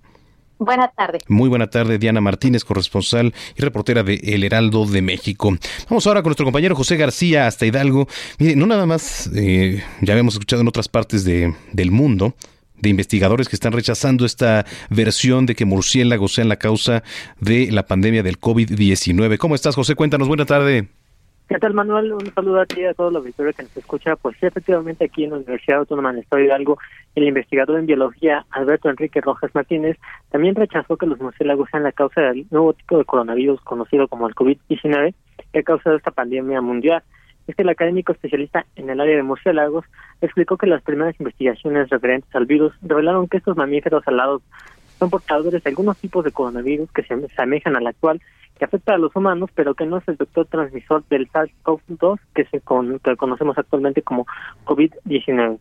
Buenas tardes. Muy buena tarde, Diana Martínez, corresponsal y reportera de El Heraldo de México. Vamos ahora con nuestro compañero José García hasta Hidalgo. Mire, no nada más, eh, ya habíamos escuchado en otras partes de, del mundo, de investigadores que están rechazando esta versión de que murciélagos sean la causa de la pandemia del COVID-19. ¿Cómo estás, José? Cuéntanos, buena tarde. ¿Qué tal, Manuel? Un saludo a ti y a todos los auditores que nos escucha. Pues sí, efectivamente, aquí en la Universidad Autónoma del Estado de Hidalgo, el investigador en biología Alberto Enrique Rojas Martínez también rechazó que los murciélagos sean la causa del nuevo tipo de coronavirus conocido como el COVID-19 que ha causado esta pandemia mundial. Este el académico especialista en el área de murciélagos explicó que las primeras investigaciones referentes al virus revelaron que estos mamíferos alados son portadores de algunos tipos de coronavirus que se asemejan al actual que afecta a los humanos, pero que no es el vector transmisor del SARS-CoV-2 que se que conocemos actualmente como COVID-19.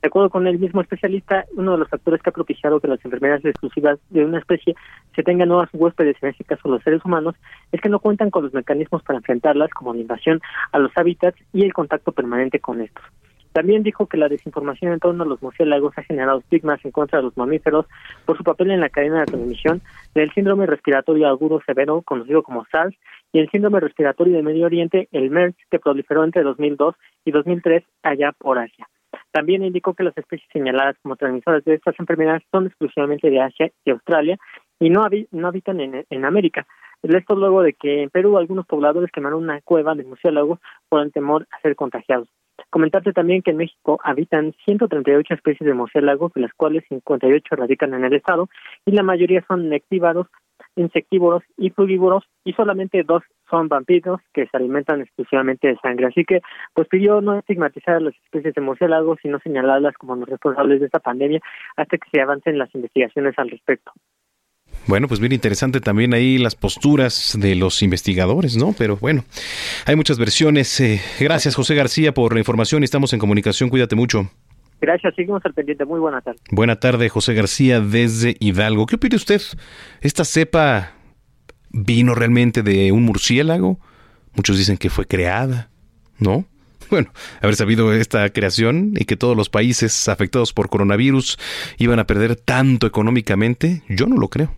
De acuerdo con el mismo especialista, uno de los factores que ha propiciado que las enfermedades exclusivas de una especie se tengan nuevas huéspedes, en este caso los seres humanos, es que no cuentan con los mecanismos para enfrentarlas, como la invasión a los hábitats y el contacto permanente con estos. También dijo que la desinformación en torno a los murciélagos ha generado estigmas en contra de los mamíferos por su papel en la cadena de transmisión del síndrome respiratorio agudo severo, conocido como SARS, y el síndrome respiratorio de Medio Oriente, el MERS, que proliferó entre 2002 y 2003 allá por Asia. También indicó que las especies señaladas como transmisoras de estas enfermedades son exclusivamente de Asia y Australia y no, habitan en, en América. Esto luego de que en Perú algunos pobladores quemaron una cueva de murciélagos por el temor a ser contagiados. Comentarte también que en México habitan 138 especies de murciélagos, de las cuales 58 radican en el estado, y la mayoría son nectívaros, insectívoros y frugívoros, y solamente dos son vampiros que se alimentan exclusivamente de sangre. Así que, pues pidió no estigmatizar a las especies de murciélagos, sino señalarlas como los responsables de esta pandemia hasta que se avancen las investigaciones al respecto. Bueno, pues bien interesante también ahí las posturas de los investigadores, ¿no? Pero bueno, hay muchas versiones. Eh, gracias, José García, por la información y estamos en comunicación. Cuídate mucho. Gracias, seguimos al pendiente. Muy buena tarde. Buena tarde, José García, desde Hidalgo. ¿Qué opina usted? ¿Esta cepa vino realmente de un murciélago? Muchos dicen que fue creada, ¿no? Bueno, haber sabido esta creación y que todos los países afectados por coronavirus iban a perder tanto económicamente, yo no lo creo.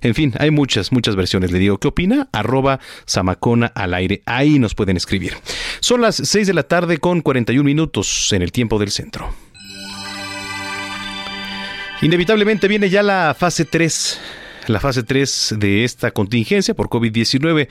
En fin, hay muchas, muchas versiones. Le digo, ¿qué opina? Arroba Samacona al aire. Ahí nos pueden escribir. Son las 6 de la tarde con 41 minutos en el tiempo del centro. Inevitablemente viene ya la fase 3, la fase 3 de esta contingencia por COVID-19.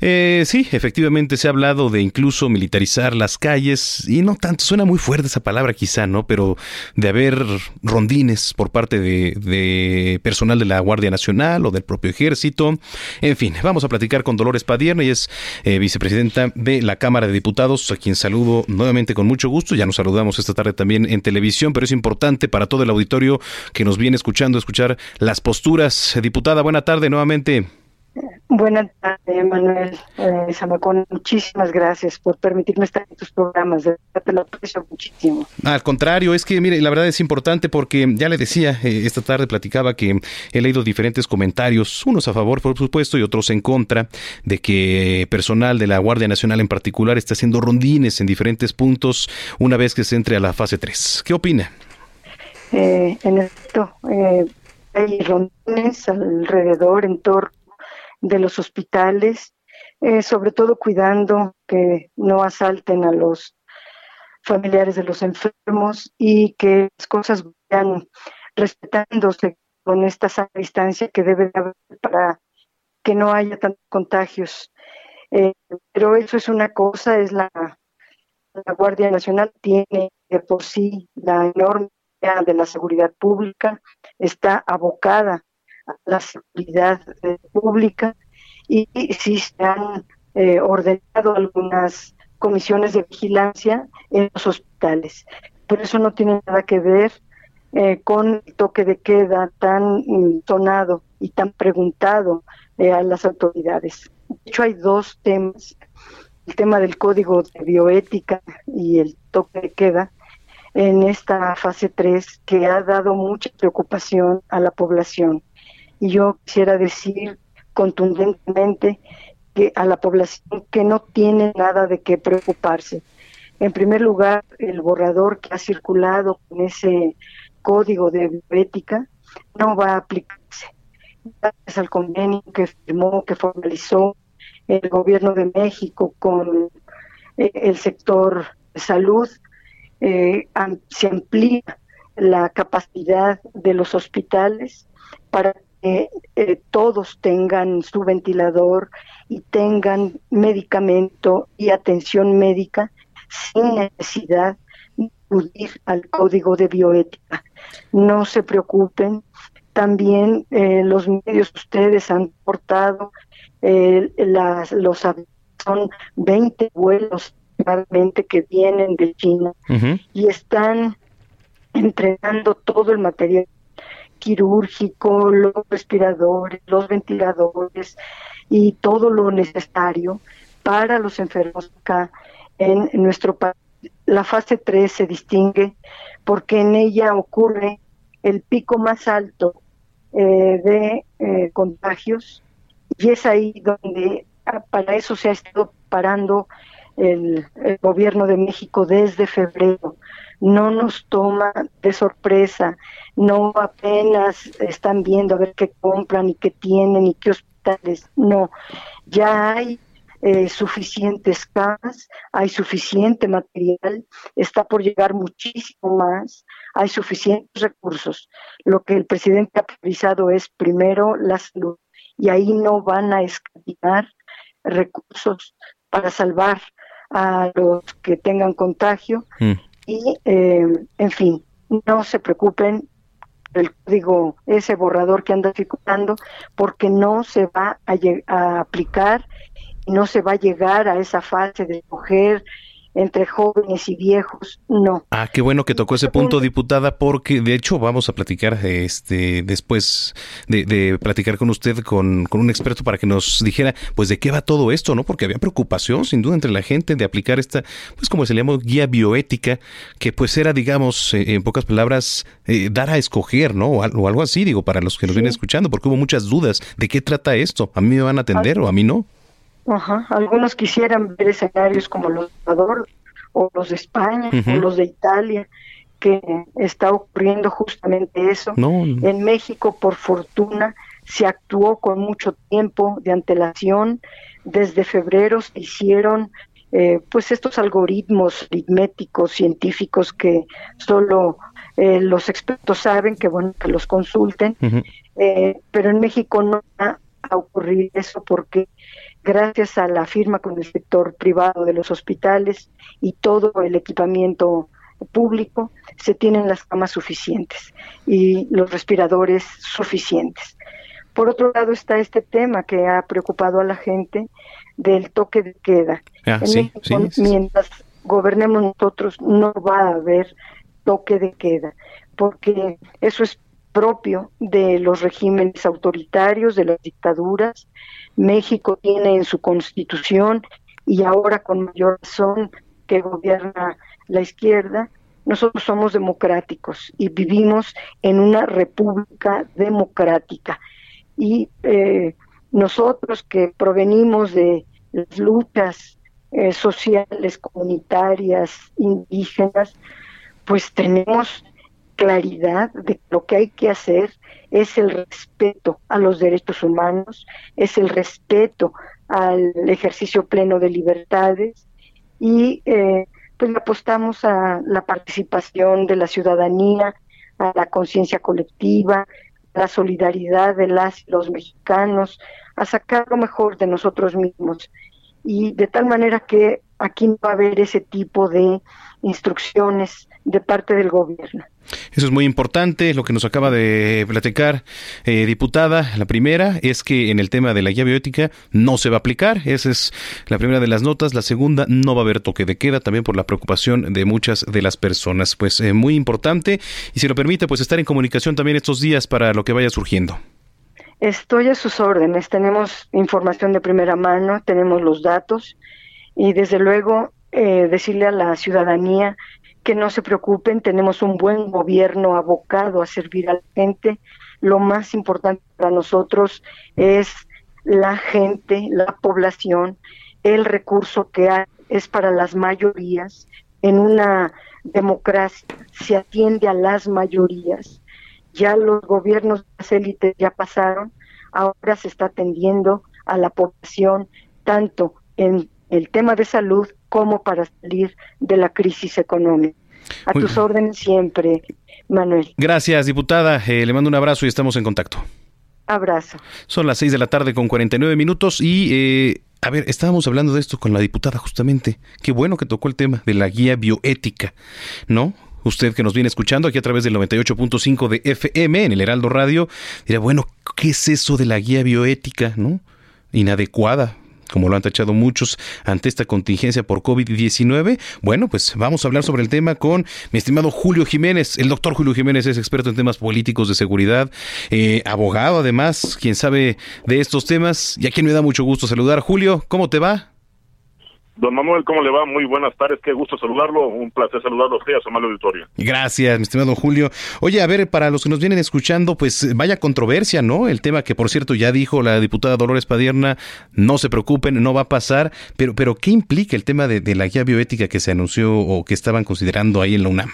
Eh, sí, efectivamente se ha hablado de incluso militarizar las calles y no tanto, suena muy fuerte esa palabra quizá, ¿no? Pero de haber rondines por parte de, personal de la Guardia Nacional o del propio ejército. En fin, vamos a platicar con Dolores Padierna y es eh, vicepresidenta de la Cámara de Diputados, a quien saludo nuevamente con mucho gusto. Ya nos saludamos esta tarde también en televisión, pero es importante para todo el auditorio que nos viene escuchando escuchar las posturas. Diputada, buena tarde nuevamente. Buenas tardes, Manuel eh, Zamacón. Muchísimas gracias por permitirme estar en tus programas. te lo aprecio muchísimo. Al contrario, es que, mire, la verdad es importante porque ya le decía, eh, esta tarde platicaba que he leído diferentes comentarios, unos a favor, por supuesto, y otros en contra, de que personal de la Guardia Nacional en particular está haciendo rondines en diferentes puntos una vez que se entre a la fase 3. ¿Qué opina? Eh, en esto, eh, hay rondines alrededor, en torno de los hospitales, eh, sobre todo cuidando que no asalten a los familiares de los enfermos y que las cosas vayan respetándose con esta sana distancia que debe haber para que no haya tantos contagios. Eh, pero eso es una cosa, es la, la Guardia Nacional tiene de por sí la enorme de la seguridad pública, está abocada la seguridad eh, pública y si se han eh, ordenado algunas comisiones de vigilancia en los hospitales. Por eso no tiene nada que ver eh, con el toque de queda tan sonado y tan preguntado eh, a las autoridades. De hecho, hay dos temas, el tema del código de bioética y el toque de queda en esta fase 3 que ha dado mucha preocupación a la población. Y yo quisiera decir contundentemente que a la población que no tiene nada de qué preocuparse. En primer lugar, el borrador que ha circulado con ese código de bioética no va a aplicarse. Gracias al convenio que firmó, que formalizó el gobierno de México con eh, el sector salud, eh, se amplía la capacidad de los hospitales para que eh, todos tengan su ventilador y tengan medicamento y atención médica sin necesidad de acudir al código de bioética. No se preocupen, también eh, los medios ustedes han portado eh, las, los son 20 vuelos realmente que vienen de China y están entregando todo el material quirúrgico, los respiradores, los ventiladores y todo lo necesario para los enfermos acá en nuestro país. La fase 3 se distingue porque en ella ocurre el pico más alto eh, de eh, contagios y es ahí donde ah, para eso se ha estado parando el, gobierno de México desde febrero. No nos toma de sorpresa, no apenas están viendo a ver qué compran y qué tienen y qué hospitales, no, ya hay eh, suficientes camas, hay suficiente material, está por llegar muchísimo más, hay suficientes recursos. Lo que el presidente ha priorizado es primero la salud y ahí no van a escatimar recursos para salvar a los que tengan contagio mm. Y, eh, en fin, no se preocupen el código, ese borrador que anda circulando, porque no se va a, a aplicar y no se va a llegar a esa fase de escoger entre jóvenes y viejos, no. Ah, qué bueno que tocó ese punto, diputada, porque de hecho vamos a platicar este después de, platicar con usted con, un experto para que nos dijera pues de qué va todo esto, ¿no? Porque había preocupación sin duda entre la gente de aplicar esta, pues como se le llama, guía bioética, que pues era, digamos, eh, en pocas palabras, eh, dar a escoger, ¿no? O algo, así, digo, para los que nos vienen escuchando, porque hubo muchas dudas de qué trata esto, a mí me van a atender o a mí no. Ajá. Algunos quisieran ver escenarios como los de Ecuador o los de España o los de Italia, que está ocurriendo justamente eso. En México, por fortuna, se actuó con mucho tiempo de antelación. Desde febrero se hicieron eh, pues estos algoritmos aritméticos científicos que solo eh, los expertos saben, que bueno que los consulten, eh, pero en México no va a ocurrir eso porque gracias a la firma con el sector privado de los hospitales y todo el equipamiento público, se tienen las camas suficientes y los respiradores suficientes. Por otro lado está este tema que ha preocupado a la gente del toque de queda. Ah, mientras gobernemos nosotros no va a haber toque de queda, porque eso es propio de los regímenes autoritarios, de las dictaduras. México tiene en su constitución y ahora con mayor razón que gobierna la izquierda, nosotros somos democráticos y vivimos en una república democrática. Y eh, nosotros que provenimos de las luchas eh, sociales, comunitarias, indígenas, pues tenemos claridad de lo que hay que hacer es el respeto a los derechos humanos, es el respeto al ejercicio pleno de libertades y eh, pues apostamos a la participación de la ciudadanía, a la conciencia colectiva, a la solidaridad de las los mexicanos, a sacar lo mejor de nosotros mismos y de tal manera que aquí no va a haber ese tipo de instrucciones de parte del gobierno. Eso es muy importante, lo que nos acaba de platicar, eh, diputada. La primera es que en el tema de la guía bioética no se va a aplicar, esa es la primera de las notas. La segunda, no va a haber toque de queda, también por la preocupación de muchas de las personas. Pues eh, muy importante, y si lo permite, pues estar en comunicación también estos días para lo que vaya surgiendo. Estoy a sus órdenes, tenemos información de primera mano, tenemos los datos y desde luego eh, decirle a la ciudadanía que no se preocupen, tenemos un buen gobierno abocado a servir a la gente. Lo más importante para nosotros es la gente, la población, el recurso que hay es para las mayorías. En una democracia se atiende a las mayorías. Ya los gobiernos de las élites ya pasaron, ahora se está atendiendo a la población tanto en el tema de salud como para salir de la crisis económica. A tus órdenes siempre, Manuel. Gracias, diputada. Eh, le mando un abrazo y estamos en contacto. Abrazo. Son las seis de la tarde con 49 minutos y, eh, a ver, estábamos hablando de esto con la diputada justamente. Qué bueno que tocó el tema de la guía bioética, ¿no? Usted que nos viene escuchando aquí a través del 98.5 de FM en el Heraldo Radio, dirá, bueno, ¿qué es eso de la guía bioética, no? Inadecuada como lo han tachado muchos ante esta contingencia por COVID-19. Bueno, pues vamos a hablar sobre el tema con mi estimado Julio Jiménez. El doctor Julio Jiménez es experto en temas políticos de seguridad, eh, abogado además, quien sabe de estos temas y a quien me da mucho gusto saludar. Julio, ¿cómo te va? Don Manuel, ¿cómo le va? Muy buenas tardes, qué gusto saludarlo, un placer saludarlo a usted a su amable auditorio. Gracias, mi estimado Julio. Oye, a ver, para los que nos vienen escuchando, pues vaya controversia, ¿no? El tema que, por cierto, ya dijo la diputada Dolores Padierna, no se preocupen, no va a pasar, pero, pero ¿qué implica el tema de, la guía bioética que se anunció o que estaban considerando ahí en la UNAM?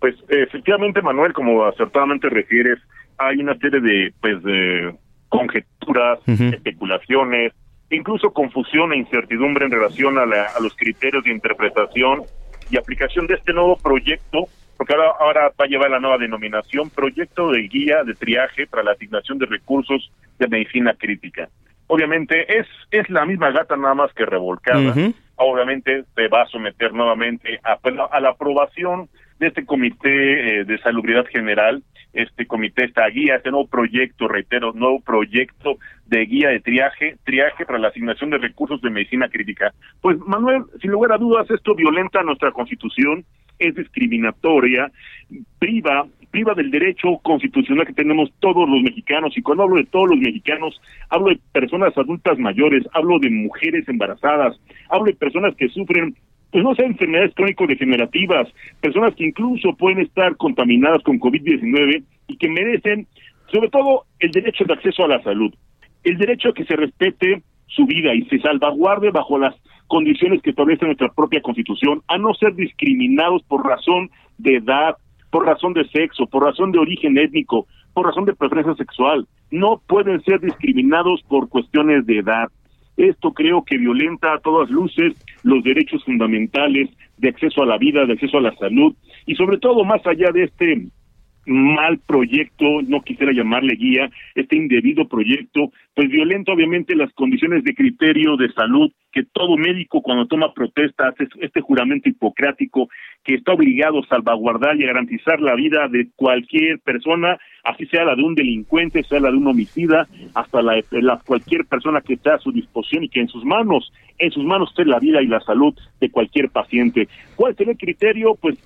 Pues efectivamente, Manuel, como acertadamente refieres, hay una serie de, pues, de conjeturas, especulaciones, incluso confusión e incertidumbre en relación a, los criterios de interpretación y aplicación de este nuevo proyecto, porque ahora, ahora va a llevar la nueva denominación, proyecto de guía de triaje para la asignación de recursos de medicina crítica. Obviamente es, es la misma gata nada más que revolcada. Obviamente se va a someter nuevamente a, pues, a la aprobación de este comité eh, de salubridad general este comité, esta guía, este nuevo proyecto, reitero, nuevo proyecto de guía de triaje, triaje para la asignación de recursos de medicina crítica. Pues Manuel, sin lugar a dudas, esto violenta nuestra constitución, es discriminatoria, priva priva del derecho constitucional que tenemos todos los mexicanos, y cuando hablo de todos los mexicanos, hablo de personas adultas mayores, hablo de mujeres embarazadas, hablo de personas que sufren pues no sean enfermedades crónico-degenerativas, personas que incluso pueden estar contaminadas con COVID-19 y que merecen, sobre todo, el derecho de acceso a la salud, el derecho a que se respete su vida y se salvaguarde bajo las condiciones que establece nuestra propia Constitución, a no ser discriminados por razón de edad, por razón de sexo, por razón de origen étnico, por razón de preferencia sexual. No pueden ser discriminados por cuestiones de edad. Esto creo que violenta a todas luces los derechos fundamentales de acceso a la vida, de acceso a la salud y sobre todo más allá de este mal proyecto, no quisiera llamarle guía, este indebido proyecto, pues violenta obviamente las condiciones de criterio de salud que todo médico cuando toma protesta hace este juramento hipocrático que está obligado a salvaguardar y a garantizar la vida de cualquier persona, así sea la de un delincuente, sea la de un homicida, hasta la, cualquier persona que esté a su disposición y que en sus manos, en sus manos esté la vida y la salud de cualquier paciente. ¿Cuál es el criterio? Pues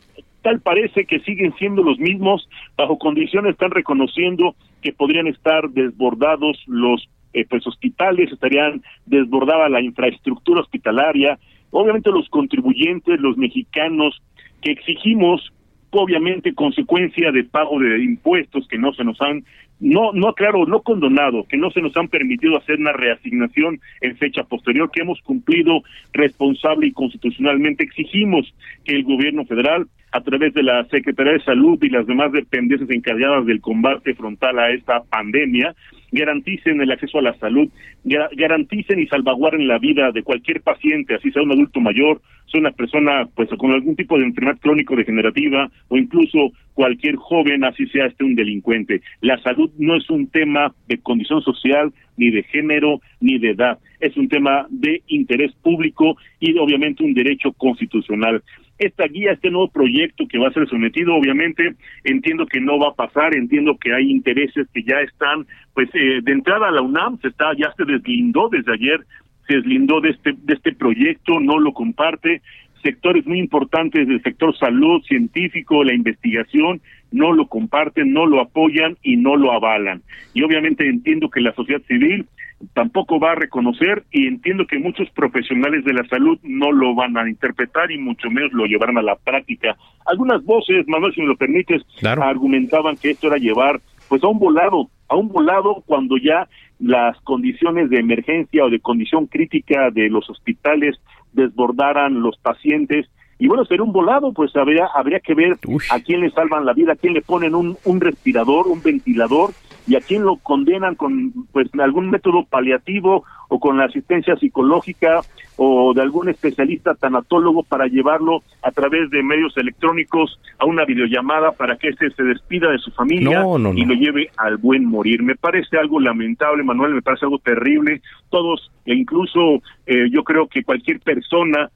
tal parece que siguen siendo los mismos, bajo condiciones están reconociendo que podrían estar desbordados los eh, pues hospitales, estarían desbordada la infraestructura hospitalaria, obviamente los contribuyentes, los mexicanos que exigimos obviamente consecuencia de pago de impuestos que no se nos han no, no, claro, no condonado, que no se nos han permitido hacer una reasignación en fecha posterior, que hemos cumplido responsable y constitucionalmente. Exigimos que el gobierno federal, a través de la Secretaría de Salud y las demás dependencias encargadas del combate frontal a esta pandemia, garanticen el acceso a la salud, garanticen y salvaguarden la vida de cualquier paciente, así sea un adulto mayor, sea una persona pues con algún tipo de enfermedad crónico degenerativa o incluso cualquier joven, así sea este un delincuente. La salud no es un tema de condición social, ni de género, ni de edad. Es un tema de interés público y obviamente un derecho constitucional. Esta guía, este nuevo proyecto que va a ser sometido, obviamente entiendo que no va a pasar, entiendo que hay intereses que ya están, pues eh, de entrada a la UNAM. Se está, ya se deslindó desde ayer, se deslindó de este, de este proyecto, no lo comparte, sectores muy importantes del sector salud, científico, la investigación, no lo comparten, no lo apoyan y no lo avalan. Y obviamente entiendo que la sociedad civil tampoco va a reconocer y entiendo que muchos profesionales de la salud no lo van a interpretar y mucho menos lo llevarán a la práctica. Algunas voces, Manuel, si me lo permites, argumentaban que esto era llevar pues a un volado, a un volado cuando ya las condiciones de emergencia o de condición crítica de los hospitales desbordaran los pacientes y bueno, sería un volado, pues habría, habría que ver a quién le salvan la vida, a quién le ponen un, un respirador, un ventilador, y a quién lo condenan con pues algún método paliativo o con la asistencia psicológica o de algún especialista tanatólogo para llevarlo a través de medios electrónicos a una videollamada para que éste se despida de su familia y lo lleve al buen morir. Me parece algo lamentable, Manuel, me parece algo terrible. Todos, e incluso eh, yo creo que cualquier persona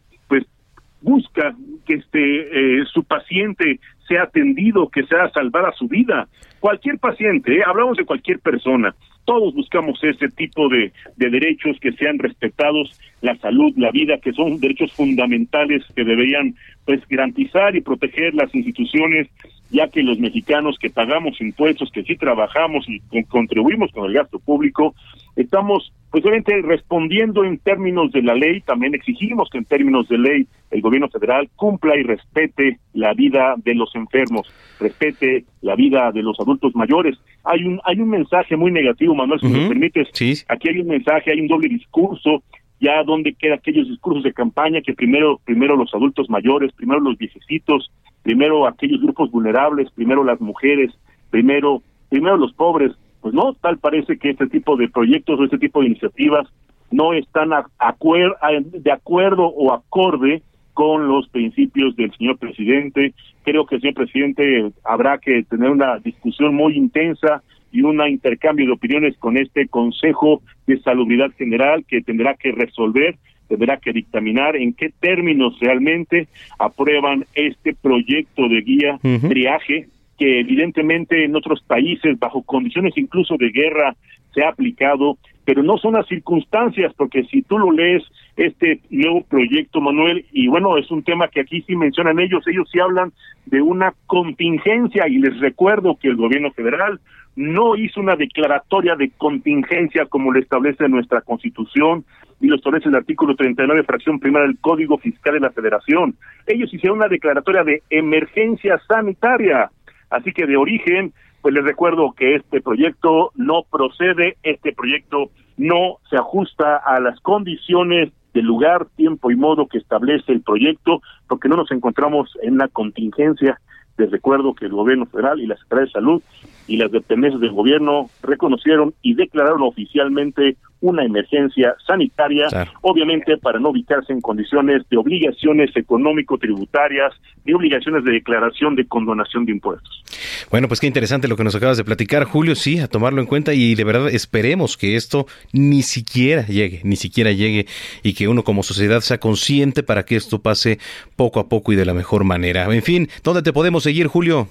busca que este eh, su paciente sea atendido, que sea salvada su vida cualquier paciente, ¿eh? hablamos de cualquier persona, todos buscamos ese tipo de, de, derechos que sean respetados, la salud, la vida, que son derechos fundamentales que deberían pues garantizar y proteger las instituciones, ya que los mexicanos que pagamos impuestos, que sí trabajamos y contribuimos con el gasto público, estamos pues obviamente respondiendo en términos de la ley, también exigimos que en términos de ley el gobierno federal cumpla y respete la vida de los enfermos, respete la vida de los adultos mayores. Hay un hay un mensaje muy negativo, Manuel, si me permites. Aquí hay un mensaje, hay un doble discurso, ya donde quedan aquellos discursos de campaña que primero primero los adultos mayores, primero los viejecitos, primero aquellos grupos vulnerables, primero las mujeres, primero primero los pobres pues no, tal parece que este tipo de proyectos o este tipo de iniciativas no están de acuerdo o acorde con los principios del señor presidente. Creo que el señor presidente habrá que tener una discusión muy intensa y un intercambio de opiniones con este Consejo de Salubridad General que tendrá que resolver, tendrá que dictaminar en qué términos realmente aprueban este proyecto de guía triaje que evidentemente en otros países, bajo condiciones incluso de guerra, se ha aplicado, pero no son las circunstancias, porque si tú lo lees, este nuevo proyecto, Manuel, y bueno, es un tema que aquí sí mencionan ellos, ellos sí hablan de una contingencia, y les recuerdo que el gobierno federal no hizo una declaratoria de contingencia como lo establece nuestra constitución y lo establece el artículo 39, fracción primera del Código Fiscal de la Federación. Ellos hicieron una declaratoria de emergencia sanitaria. Así que de origen, pues les recuerdo que este proyecto no procede, este proyecto no se ajusta a las condiciones de lugar, tiempo y modo que establece el proyecto, porque no nos encontramos en una contingencia. Les recuerdo que el gobierno federal y la Secretaría de Salud y las dependencias del gobierno reconocieron y declararon oficialmente una emergencia sanitaria, obviamente para no ubicarse en condiciones de obligaciones económico-tributarias, de obligaciones de declaración de condonación de impuestos. Bueno, pues qué interesante lo que nos acabas de platicar, Julio, sí, a tomarlo en cuenta y de verdad esperemos que esto ni siquiera llegue, ni siquiera llegue y que uno como sociedad sea consciente para que esto pase poco a poco y de la mejor manera. En fin, ¿dónde te podemos seguir, Julio?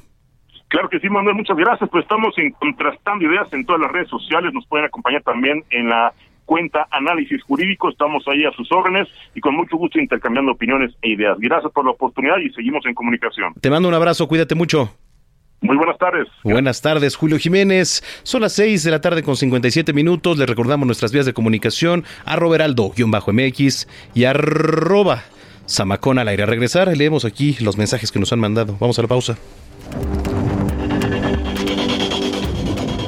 Claro que sí, Manuel, muchas gracias. Pues estamos en contrastando ideas en todas las redes sociales. Nos pueden acompañar también en la cuenta Análisis Jurídico. Estamos ahí a sus órdenes y con mucho gusto intercambiando opiniones e ideas. Gracias por la oportunidad y seguimos en comunicación. Te mando un abrazo, cuídate mucho. Muy buenas tardes. Buenas tardes, Julio Jiménez. Son las 6 de la tarde con 57 minutos. Les recordamos nuestras vías de comunicación, arroba heraldo-mx y arroba Samacón al aire. A regresar, leemos aquí los mensajes que nos han mandado. Vamos a la pausa.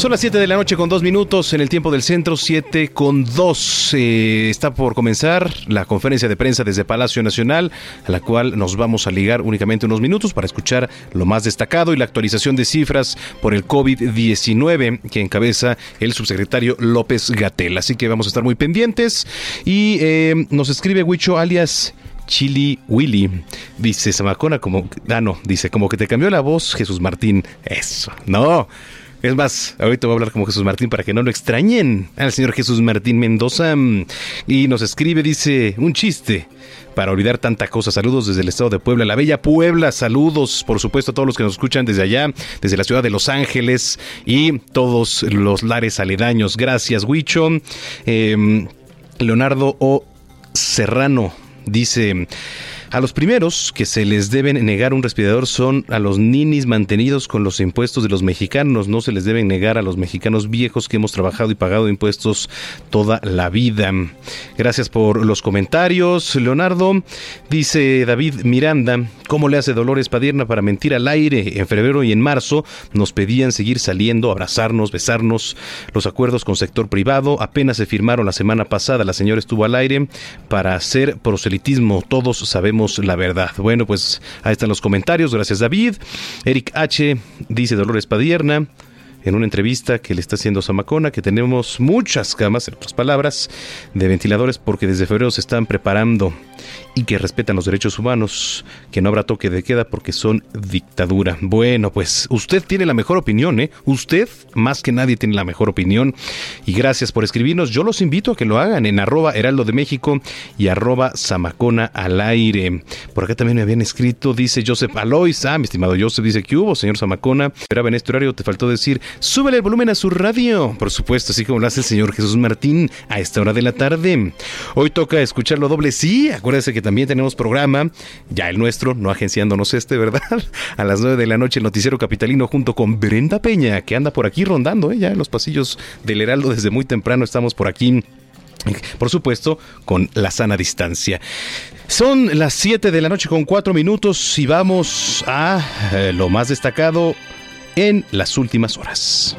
Son las 7 de la noche con dos minutos en el tiempo del centro, 7 con 2. Eh, está por comenzar la conferencia de prensa desde Palacio Nacional, a la cual nos vamos a ligar únicamente unos minutos para escuchar lo más destacado y la actualización de cifras por el COVID-19 que encabeza el subsecretario López Gatel. Así que vamos a estar muy pendientes. Y eh, nos escribe Huicho alias Chili Willy. Dice Samacona como... Ah, no, dice como que te cambió la voz Jesús Martín. Eso, no. Es más, ahorita voy a hablar como Jesús Martín para que no lo extrañen al señor Jesús Martín Mendoza. Y nos escribe, dice, un chiste para olvidar tanta cosa. Saludos desde el estado de Puebla, la bella Puebla. Saludos, por supuesto, a todos los que nos escuchan desde allá, desde la ciudad de Los Ángeles y todos los lares aledaños. Gracias, Huicho. Em, Leonardo O. Serrano dice... A los primeros que se les deben negar un respirador son a los ninis mantenidos con los impuestos de los mexicanos. No se les deben negar a los mexicanos viejos que hemos trabajado y pagado impuestos toda la vida. Gracias por los comentarios. Leonardo dice David Miranda, ¿cómo le hace Dolores Padierna para mentir al aire? En febrero y en marzo nos pedían seguir saliendo, abrazarnos, besarnos. Los acuerdos con sector privado apenas se firmaron la semana pasada. La señora estuvo al aire para hacer proselitismo. Todos sabemos la verdad. Bueno, pues ahí están los comentarios. Gracias, David. Eric H. dice Dolores Padierna en una entrevista que le está haciendo Samacona que tenemos muchas camas, en otras palabras, de ventiladores porque desde febrero se están preparando y que respetan los derechos humanos, que no habrá toque de queda porque son dictadura. Bueno, pues usted tiene la mejor opinión, ¿eh? Usted más que nadie tiene la mejor opinión y gracias por escribirnos. Yo los invito a que lo hagan en arroba heraldo de México y arroba zamacona al aire. Por acá también me habían escrito, dice Joseph Alois, ah, mi estimado Joseph, dice que hubo, señor Zamacona, esperaba en este horario, te faltó decir, súbele el volumen a su radio. Por supuesto, así como lo hace el señor Jesús Martín a esta hora de la tarde. Hoy toca escucharlo doble, sí, acuérdese que también tenemos programa, ya el nuestro, no agenciándonos este, ¿verdad? A las 9 de la noche el noticiero capitalino junto con Brenda Peña, que anda por aquí rondando, ¿eh? ya en los pasillos del Heraldo desde muy temprano estamos por aquí. Por supuesto, con la sana distancia. Son las 7 de la noche con 4 minutos y vamos a eh, lo más destacado en las últimas horas.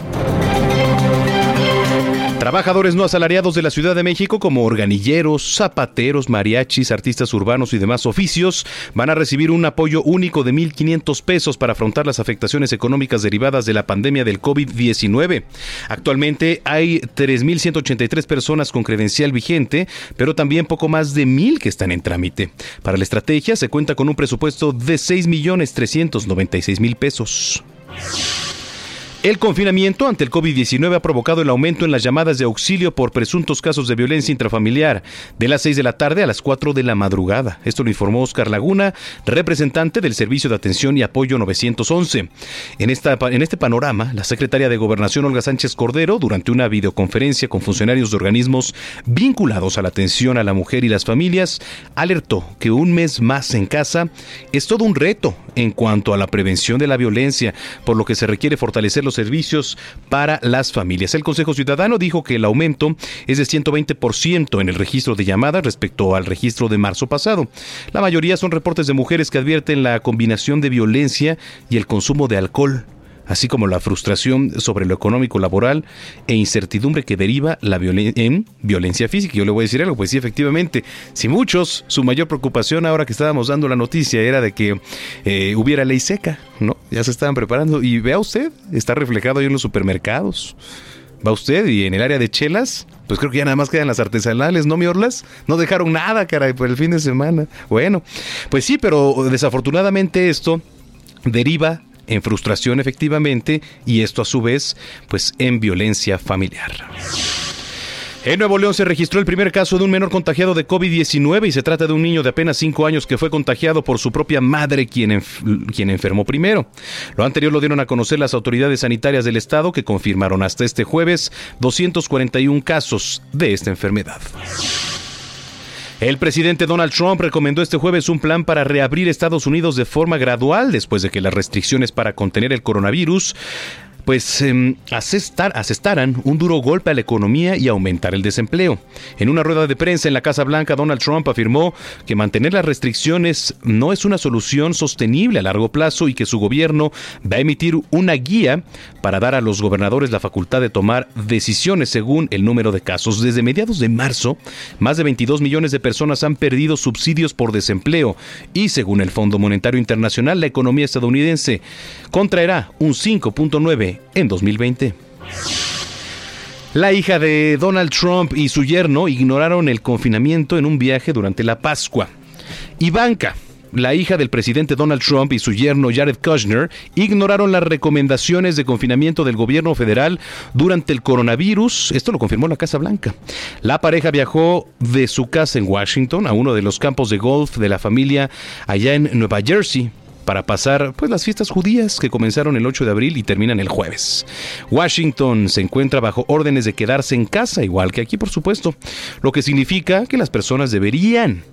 Trabajadores no asalariados de la Ciudad de México como organilleros, zapateros, mariachis, artistas urbanos y demás oficios van a recibir un apoyo único de 1.500 pesos para afrontar las afectaciones económicas derivadas de la pandemia del COVID-19. Actualmente hay 3.183 personas con credencial vigente, pero también poco más de 1.000 que están en trámite. Para la estrategia se cuenta con un presupuesto de 6.396.000 pesos. you El confinamiento ante el COVID-19 ha provocado el aumento en las llamadas de auxilio por presuntos casos de violencia intrafamiliar de las 6 de la tarde a las 4 de la madrugada. Esto lo informó Oscar Laguna, representante del Servicio de Atención y Apoyo 911. En, esta, en este panorama, la secretaria de Gobernación Olga Sánchez Cordero, durante una videoconferencia con funcionarios de organismos vinculados a la atención a la mujer y las familias, alertó que un mes más en casa es todo un reto en cuanto a la prevención de la violencia, por lo que se requiere fortalecer los servicios para las familias. El Consejo Ciudadano dijo que el aumento es de 120% en el registro de llamadas respecto al registro de marzo pasado. La mayoría son reportes de mujeres que advierten la combinación de violencia y el consumo de alcohol así como la frustración sobre lo económico laboral e incertidumbre que deriva la en violencia física. Yo le voy a decir algo, pues sí, efectivamente, si muchos, su mayor preocupación ahora que estábamos dando la noticia era de que eh, hubiera ley seca, ¿no? Ya se estaban preparando y vea usted, está reflejado ahí en los supermercados. Va usted y en el área de chelas, pues creo que ya nada más quedan las artesanales, ¿no, mi Orlas? No dejaron nada, caray, por el fin de semana. Bueno, pues sí, pero desafortunadamente esto deriva en frustración efectivamente y esto a su vez pues en violencia familiar. En Nuevo León se registró el primer caso de un menor contagiado de COVID-19 y se trata de un niño de apenas 5 años que fue contagiado por su propia madre quien, quien enfermó primero. Lo anterior lo dieron a conocer las autoridades sanitarias del estado que confirmaron hasta este jueves 241 casos de esta enfermedad. El presidente Donald Trump recomendó este jueves un plan para reabrir Estados Unidos de forma gradual después de que las restricciones para contener el coronavirus pues eh, asestaran un duro golpe a la economía y aumentar el desempleo. En una rueda de prensa en la Casa Blanca, Donald Trump afirmó que mantener las restricciones no es una solución sostenible a largo plazo y que su gobierno va a emitir una guía para dar a los gobernadores la facultad de tomar decisiones según el número de casos. Desde mediados de marzo, más de 22 millones de personas han perdido subsidios por desempleo y según el Fondo Monetario Internacional, la economía estadounidense contraerá un 5.9 en 2020. La hija de Donald Trump y su yerno ignoraron el confinamiento en un viaje durante la Pascua. Ivanka, la hija del presidente Donald Trump y su yerno Jared Kushner ignoraron las recomendaciones de confinamiento del gobierno federal durante el coronavirus. Esto lo confirmó la Casa Blanca. La pareja viajó de su casa en Washington a uno de los campos de golf de la familia allá en Nueva Jersey para pasar pues las fiestas judías que comenzaron el 8 de abril y terminan el jueves. Washington se encuentra bajo órdenes de quedarse en casa, igual que aquí por supuesto, lo que significa que las personas deberían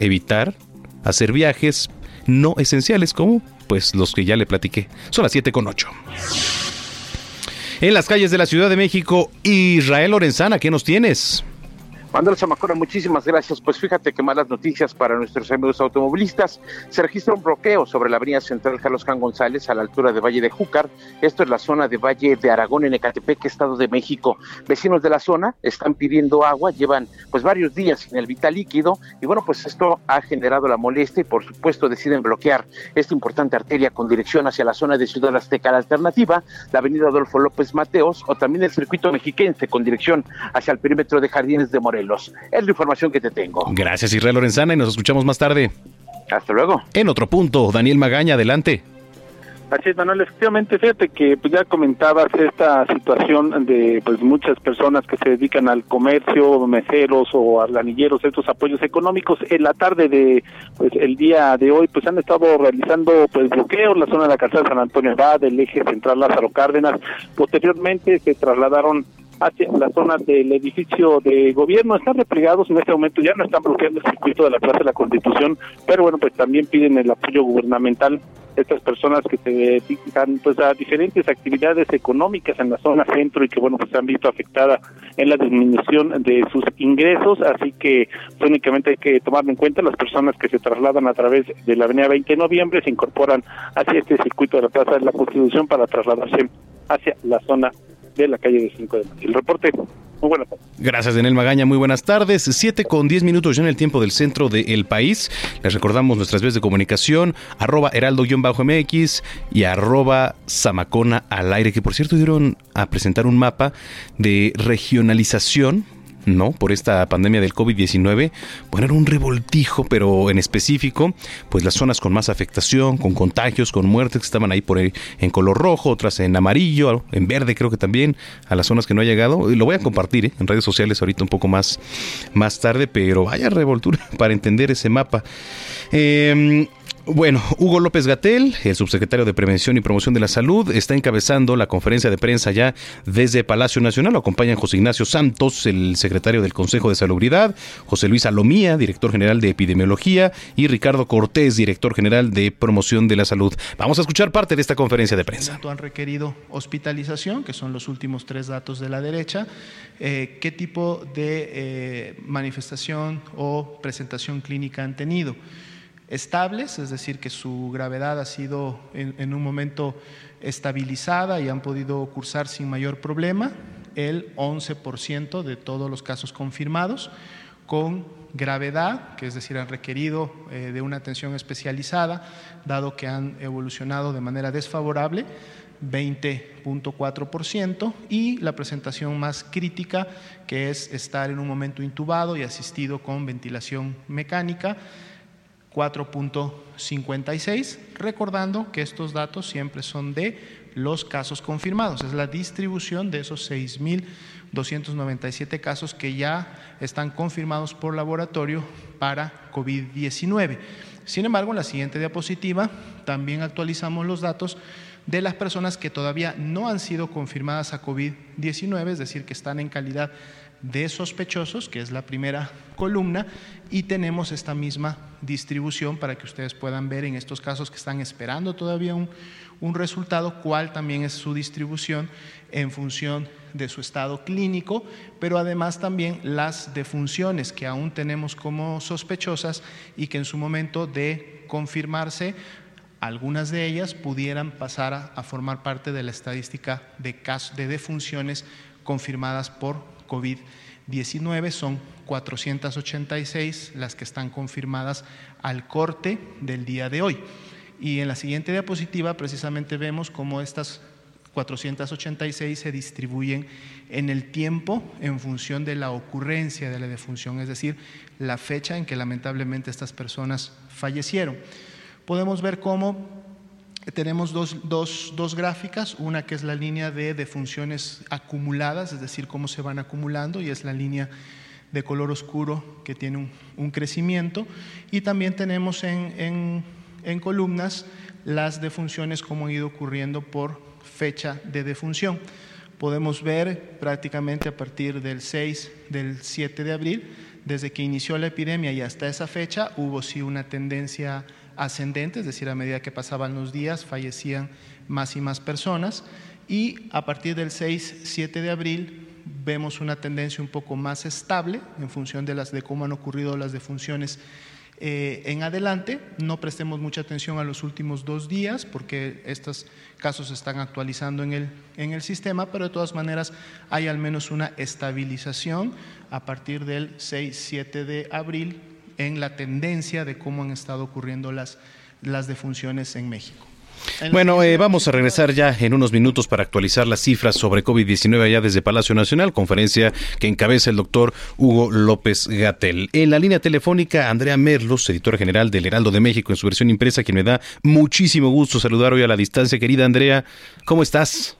evitar hacer viajes no esenciales como pues los que ya le platiqué. Son las 7 con 8. En las calles de la Ciudad de México, Israel Lorenzana, ¿qué nos tienes? Manuel Zamacona, muchísimas gracias. Pues fíjate que malas noticias para nuestros amigos automovilistas. Se registra un bloqueo sobre la avenida central Carlos Can González a la altura de Valle de Júcar. Esto es la zona de Valle de Aragón en Ecatepec, Estado de México. Vecinos de la zona están pidiendo agua, llevan pues varios días sin el vital líquido y bueno, pues esto ha generado la molestia y por supuesto deciden bloquear esta importante arteria con dirección hacia la zona de Ciudad Azteca. La alternativa, la avenida Adolfo López Mateos o también el circuito mexiquense con dirección hacia el perímetro de Jardines de Morelos. Es la información que te tengo. Gracias, Israel Lorenzana, y nos escuchamos más tarde. Hasta luego. En otro punto, Daniel Magaña, adelante. Así es, Manuel, efectivamente, fíjate que pues, ya comentabas esta situación de pues muchas personas que se dedican al comercio, meseros o arlanilleros, estos apoyos económicos. En la tarde de pues el día de hoy pues han estado realizando pues bloqueos en la zona de la calzada San Antonio Abad, del eje central Lázaro Cárdenas. Posteriormente se trasladaron hacia la zona del edificio de gobierno. Están replegados en este momento, ya no están bloqueando el circuito de la Plaza de la Constitución, pero bueno, pues también piden el apoyo gubernamental estas personas que se dedican pues a diferentes actividades económicas en la zona centro y que bueno pues se han visto afectadas en la disminución de sus ingresos así que únicamente hay que tomar en cuenta las personas que se trasladan a través de la avenida 20 de noviembre se incorporan hacia este circuito de la Plaza de la Constitución para trasladarse hacia la zona de la calle de 5 de mayo. El reporte, muy buenas tardes. Gracias, Daniel Magaña, muy buenas tardes. 7 con 10 minutos ya en el tiempo del centro del país. Les recordamos nuestras vías de comunicación, arroba heraldo-mx y arroba zamacona al aire, que por cierto dieron a presentar un mapa de regionalización ¿no? Por esta pandemia del COVID-19, poner un revoltijo, pero en específico, pues las zonas con más afectación, con contagios, con muertes que estaban ahí por ahí en color rojo, otras en amarillo, en verde creo que también, a las zonas que no ha llegado. Lo voy a compartir ¿eh? en redes sociales ahorita un poco más, más tarde, pero vaya revoltura para entender ese mapa. Eh, bueno, Hugo López Gatel, el subsecretario de Prevención y Promoción de la Salud, está encabezando la conferencia de prensa ya desde Palacio Nacional. Lo acompañan José Ignacio Santos, el secretario del Consejo de Salubridad, José Luis Alomía, director general de Epidemiología, y Ricardo Cortés, director general de Promoción de la Salud. Vamos a escuchar parte de esta conferencia de prensa. Han requerido hospitalización, que son los últimos tres datos de la derecha. Eh, ¿Qué tipo de eh, manifestación o presentación clínica han tenido? Estables, es decir, que su gravedad ha sido en, un momento estabilizada y han podido cursar sin mayor problema, el 11% de todos los casos confirmados, con gravedad, que es decir, han requerido eh, de una atención especializada, dado que han evolucionado de manera desfavorable, 20.4%, y la presentación más crítica, que es estar en un momento intubado y asistido con ventilación mecánica, 4.56, recordando que estos datos siempre son de los casos confirmados, es la distribución de esos 6.297 casos que ya están confirmados por laboratorio para COVID-19. Sin embargo, en la siguiente diapositiva también actualizamos los datos de las personas que todavía no han sido confirmadas a COVID-19, es decir, que están en calidad de sospechosos, que es la primera columna, y tenemos esta misma distribución para que ustedes puedan ver en estos casos que están esperando todavía un, un resultado, cuál también es su distribución en función de su estado clínico, pero además también las defunciones que aún tenemos como sospechosas y que en su momento de confirmarse, algunas de ellas pudieran pasar a, formar parte de la estadística de, de defunciones confirmadas por COVID-19. Son 486 las que están confirmadas al corte del día de hoy. Y en la siguiente diapositiva precisamente vemos cómo estas 486 se distribuyen en el tiempo en función de la ocurrencia de la defunción, es decir, la fecha en que lamentablemente estas personas fallecieron. Podemos ver cómo tenemos dos, dos, dos, gráficas, una que es la línea de defunciones acumuladas, es decir, cómo se van acumulando, y es la línea de color oscuro que tiene un, un crecimiento, y también tenemos en, en, en columnas las defunciones como han ido ocurriendo por fecha de defunción. Podemos ver prácticamente a partir del 6, del 7 de abril, desde que inició la epidemia y hasta esa fecha, hubo sí una tendencia ascendente, es decir, a medida que pasaban los días fallecían más y más personas y a partir del 6, 7 de abril vemos una tendencia un poco más estable en función de, las, de cómo han ocurrido las defunciones eh, en adelante. No prestemos mucha atención a los últimos dos días porque estos casos se están actualizando en el, en el sistema, pero de todas maneras hay al menos una estabilización a partir del 6-7 de abril en la tendencia de cómo han estado ocurriendo las, las defunciones en México. Bueno, eh, vamos a regresar ya en unos minutos para actualizar las cifras sobre COVID-19 allá desde Palacio Nacional, conferencia que encabeza el doctor Hugo López Gatel. En la línea telefónica, Andrea Merlos, editora general del Heraldo de México en su versión impresa, quien me da muchísimo gusto saludar hoy a la distancia. Querida Andrea, ¿cómo estás?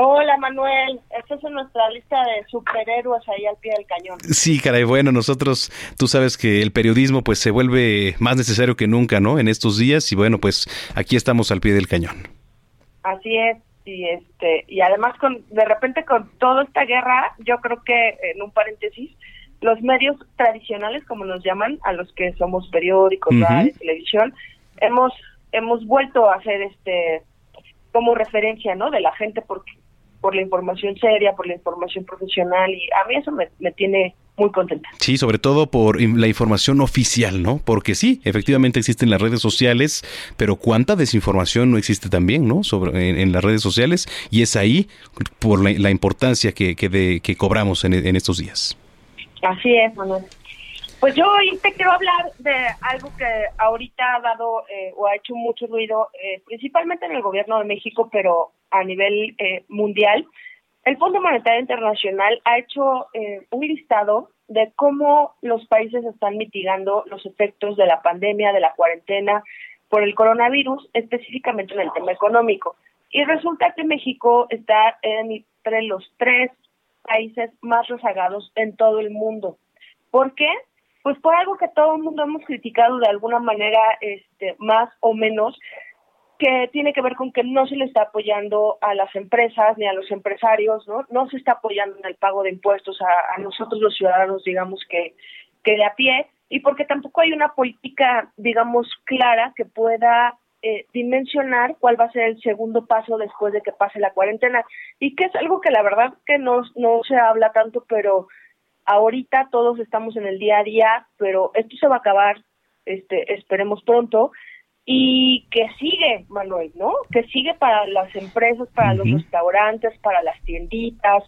Hola Manuel, esta es nuestra lista de superhéroes ahí al pie del cañón. Sí, caray, bueno, nosotros, tú sabes que el periodismo pues se vuelve más necesario que nunca, ¿no? En estos días y bueno, pues aquí estamos al pie del cañón. Así es, y este, y además con, de repente con toda esta guerra, yo creo que, en un paréntesis, los medios tradicionales, como nos llaman, a los que somos periódicos, radio, televisión, hemos, hemos vuelto a hacer este como referencia, ¿no? De la gente porque por la información seria, por la información profesional y a mí eso me, tiene muy contenta. Sí, sobre todo por la información oficial, ¿no? Porque sí, efectivamente existen las redes sociales, pero cuánta desinformación no existe también, ¿no? Sobre en, las redes sociales y es ahí por la, importancia que, que, de, que cobramos en, en, estos días. Así es, Manuel. Pues yo hoy te quiero hablar de algo que ahorita ha dado eh, o ha hecho mucho ruido, eh, principalmente en el gobierno de México, pero a nivel eh, mundial. El Fondo Monetario Internacional ha hecho un listado de cómo los países están mitigando los efectos de la pandemia, de la cuarentena por el coronavirus, específicamente en el tema económico. Y resulta que México está entre los tres países más rezagados en todo el mundo. ¿Por qué? Pues por algo que todo el mundo hemos criticado de alguna manera este más o menos que tiene que ver con que no se le está apoyando a las empresas ni a los empresarios, ¿no? No se está apoyando en el pago de impuestos a, nosotros los ciudadanos, digamos que, que de a pie, y porque tampoco hay una política, digamos, clara que pueda eh, dimensionar cuál va a ser el segundo paso después de que pase la cuarentena, y que es algo que la verdad que no, no se habla tanto, pero ahorita todos estamos en el día a día, pero esto se va a acabar, este, esperemos pronto, y que sigue, Manuel, ¿no? Que sigue para las empresas, para los restaurantes, para las tienditas,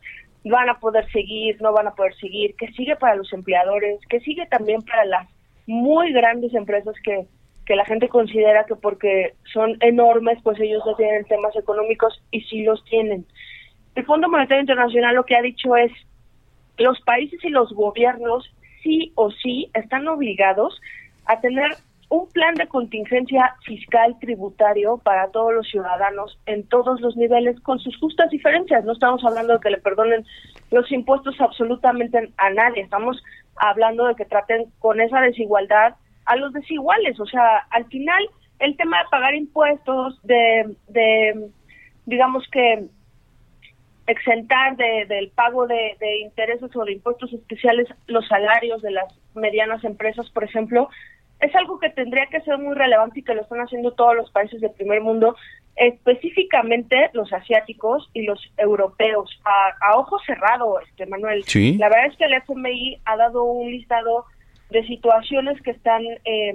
van a poder seguir, no van a poder seguir, que sigue para los empleadores, que sigue también para las muy grandes empresas que, que la gente considera que porque son enormes, pues ellos no tienen temas económicos y sí los tienen. El Fondo Monetario Internacional lo que ha dicho es, los países y los gobiernos sí o sí están obligados a tener un plan de contingencia fiscal tributario para todos los ciudadanos en todos los niveles con sus justas diferencias. No estamos hablando de que le perdonen los impuestos absolutamente a nadie, estamos hablando de que traten con esa desigualdad a los desiguales. O sea, al final el tema de pagar impuestos, de, de digamos que exentar del pago de, intereses o de impuestos especiales los salarios de las medianas empresas, por ejemplo, es algo que tendría que ser muy relevante y que lo están haciendo todos los países del primer mundo, específicamente los asiáticos y los europeos. A, ojo cerrado, este Manuel. La verdad es que el FMI ha dado un listado de situaciones que están eh,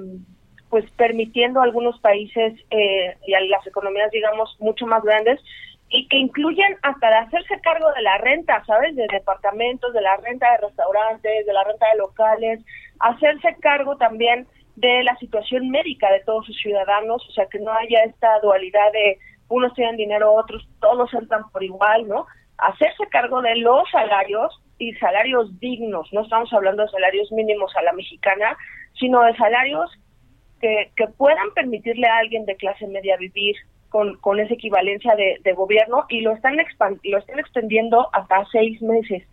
pues permitiendo a algunos países eh, y a las economías, digamos, mucho más grandes y que incluyen hasta de hacerse cargo de la renta, ¿sabes? De departamentos, de la renta de restaurantes, de la renta de locales, hacerse cargo también de la situación médica de todos sus ciudadanos, o sea, que no haya esta dualidad de unos tienen dinero, otros todos entran por igual, ¿no? Hacerse cargo de los salarios y salarios dignos, no estamos hablando de salarios mínimos a la mexicana, sino de salarios que, que puedan permitirle a alguien de clase media vivir con, con esa equivalencia de, gobierno y lo están, lo están extendiendo hasta seis meses.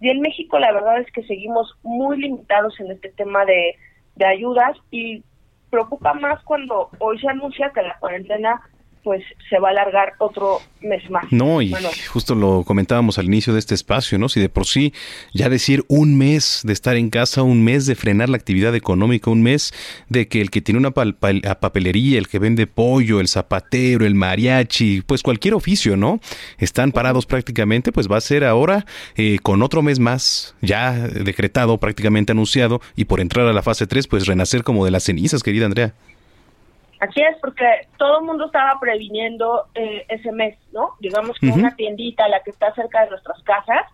Y en México la verdad es que seguimos muy limitados en este tema de, de ayudas y preocupa más cuando hoy se anuncia que la cuarentena pues se va a alargar otro mes más. No, y justo lo comentábamos al inicio de este espacio, ¿no? Si de por sí ya decir un mes de estar en casa, un mes de frenar la actividad económica, un mes de que el que tiene una papelería, el que vende pollo, el zapatero, el mariachi, pues cualquier oficio, ¿no? Están parados prácticamente, pues va a ser ahora eh, con otro mes más ya decretado, prácticamente anunciado, y por entrar a la fase 3, pues renacer como de las cenizas, querida Andrea. Así es, porque todo el mundo estaba previniendo eh, ese mes, ¿no? Digamos que una tiendita, la que está cerca de nuestras casas,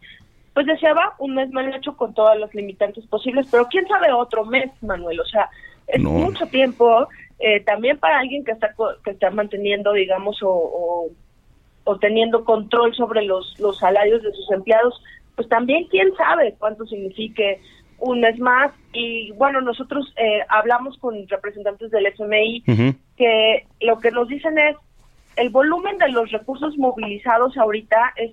pues deseaba un mes mal hecho con todos los limitantes posibles, pero quién sabe otro mes, Manuel, o sea, es mucho tiempo eh, también para alguien que está que está manteniendo, digamos, o, o, teniendo control sobre los, los salarios de sus empleados, pues también quién sabe cuánto signifique un mes más y bueno, nosotros eh, hablamos con representantes del FMI que lo que nos dicen es el volumen de los recursos movilizados ahorita es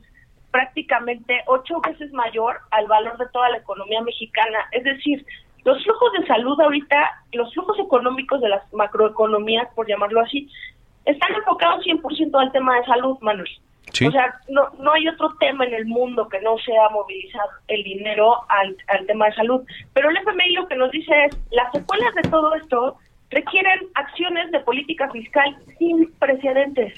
prácticamente ocho veces mayor al valor de toda la economía mexicana. Es decir, los flujos de salud ahorita, los flujos económicos de las macroeconomías, por llamarlo así, están enfocados 100% al tema de salud, Manuel. O sea, no, no hay otro tema en el mundo que no sea movilizar el dinero al, al tema de salud. Pero el FMI lo que nos dice es, las secuelas de todo esto requieren acciones de política fiscal sin precedentes.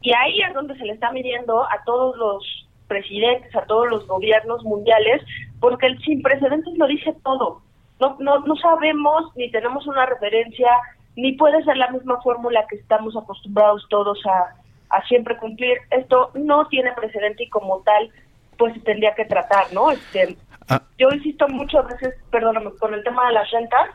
Y ahí es donde se le está midiendo a todos los presidentes, a todos los gobiernos mundiales, porque el sin precedentes lo dice todo. No, no, no sabemos ni tenemos una referencia, ni puede ser la misma fórmula que estamos acostumbrados todos a, a siempre cumplir. Esto no tiene precedente y como tal, pues se tendría que tratar, ¿no? Este, ah. Yo insisto muchas veces, perdóname, con el tema de las rentas,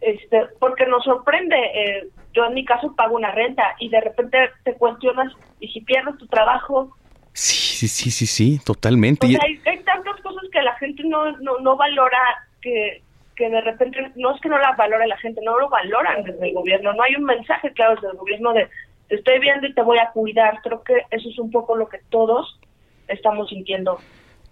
este, porque nos sorprende. Eh, yo en mi caso pago una renta y de repente te cuestionas y si pierdes tu trabajo. Sí, sí, sí, sí, sí, totalmente. hay, hay, tantas cosas que la gente no, no, no valora que, que de repente no es que no las valore la gente, no lo valoran desde el gobierno, no hay un mensaje claro desde el gobierno de estoy viendo y te voy a cuidar. Creo que eso es un poco lo que todos estamos sintiendo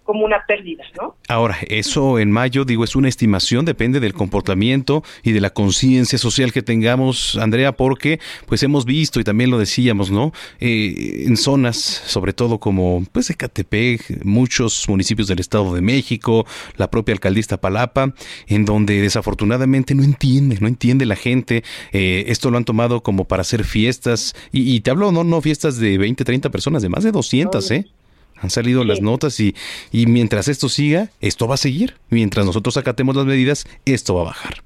como una pérdida, ¿no? Ahora, eso en mayo, digo, es una estimación, depende del comportamiento y de la conciencia social que tengamos, Andrea, porque pues hemos visto y también lo decíamos, ¿no? Eh, en zonas, sobre todo como pues Ecatepec, muchos municipios del Estado de México, la propia alcaldista Palapa, en donde desafortunadamente no entiende, no entiende la gente, eh, esto lo han tomado como para hacer fiestas, y, te hablo, no, no fiestas de 20, 30 personas, de más de 200, ¿eh? Han salido las notas y, y mientras esto siga, esto va a seguir. Mientras nosotros acatemos las medidas, esto va a bajar.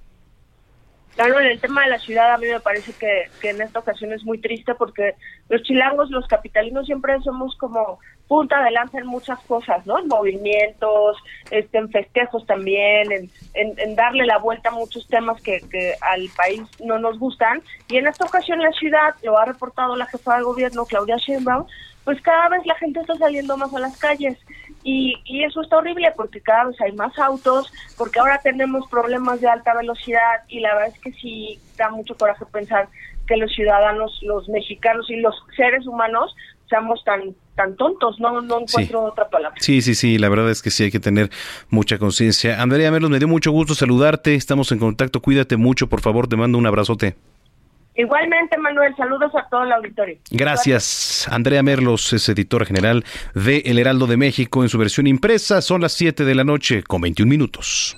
Claro, en el tema de la ciudad a mí me parece que, que, en esta ocasión es muy triste porque los chilangos, los capitalinos siempre somos como punta de lanza en muchas cosas, ¿no? En movimientos, este, en festejos también, en, en, darle la vuelta a muchos temas que, que, al país no nos gustan. Y en esta ocasión la ciudad, lo ha reportado la jefa de gobierno, Claudia Sheinbaum, pues cada vez la gente está saliendo más a las calles y, y eso está horrible porque cada vez hay más autos, porque ahora tenemos problemas de alta velocidad y la verdad es que sí da mucho coraje pensar que los ciudadanos, los mexicanos y los seres humanos seamos tan tan tontos, no, no encuentro otra palabra. Sí, sí, sí, la verdad es que sí hay que tener mucha conciencia. Andrea Merlos, me dio mucho gusto saludarte, estamos en contacto, cuídate mucho, por favor, te mando un abrazote. Igualmente, Manuel, saludos a todo el auditorio. Gracias. Andrea Merlos es editora general de El Heraldo de México en su versión impresa. Son las 7 de la noche con 21 minutos.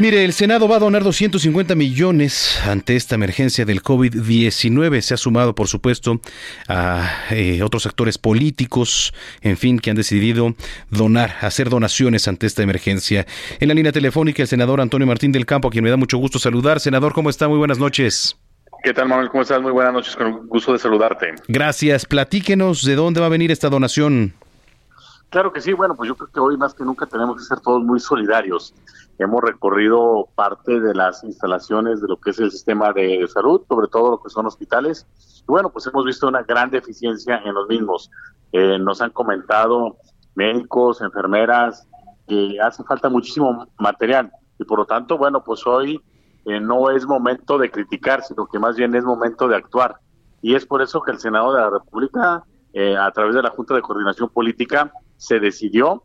Mire, el Senado va a donar 250 millones ante esta emergencia del COVID-19. Se ha sumado, por supuesto, a eh, otros actores políticos, en fin, que han decidido donar, hacer donaciones ante esta emergencia. En la línea telefónica, el senador Antonio Martín del Campo, a quien me da mucho gusto saludar. Senador, ¿cómo está? Muy buenas noches. ¿Qué tal, Manuel? ¿Cómo estás? Muy buenas noches, con gusto de saludarte. Gracias. Platíquenos de dónde va a venir esta donación. Claro que sí, bueno, pues yo creo que hoy más que nunca tenemos que ser todos muy solidarios. Hemos recorrido parte de las instalaciones de lo que es el sistema de salud, sobre todo lo que son hospitales. Y bueno, pues hemos visto una gran deficiencia en los mismos. Eh, nos han comentado médicos, enfermeras, que hace falta muchísimo material. Y por lo tanto, bueno, pues hoy eh, no es momento de criticar, sino que más bien es momento de actuar. Y es por eso que el Senado de la República, eh, a través de la Junta de Coordinación Política, se decidió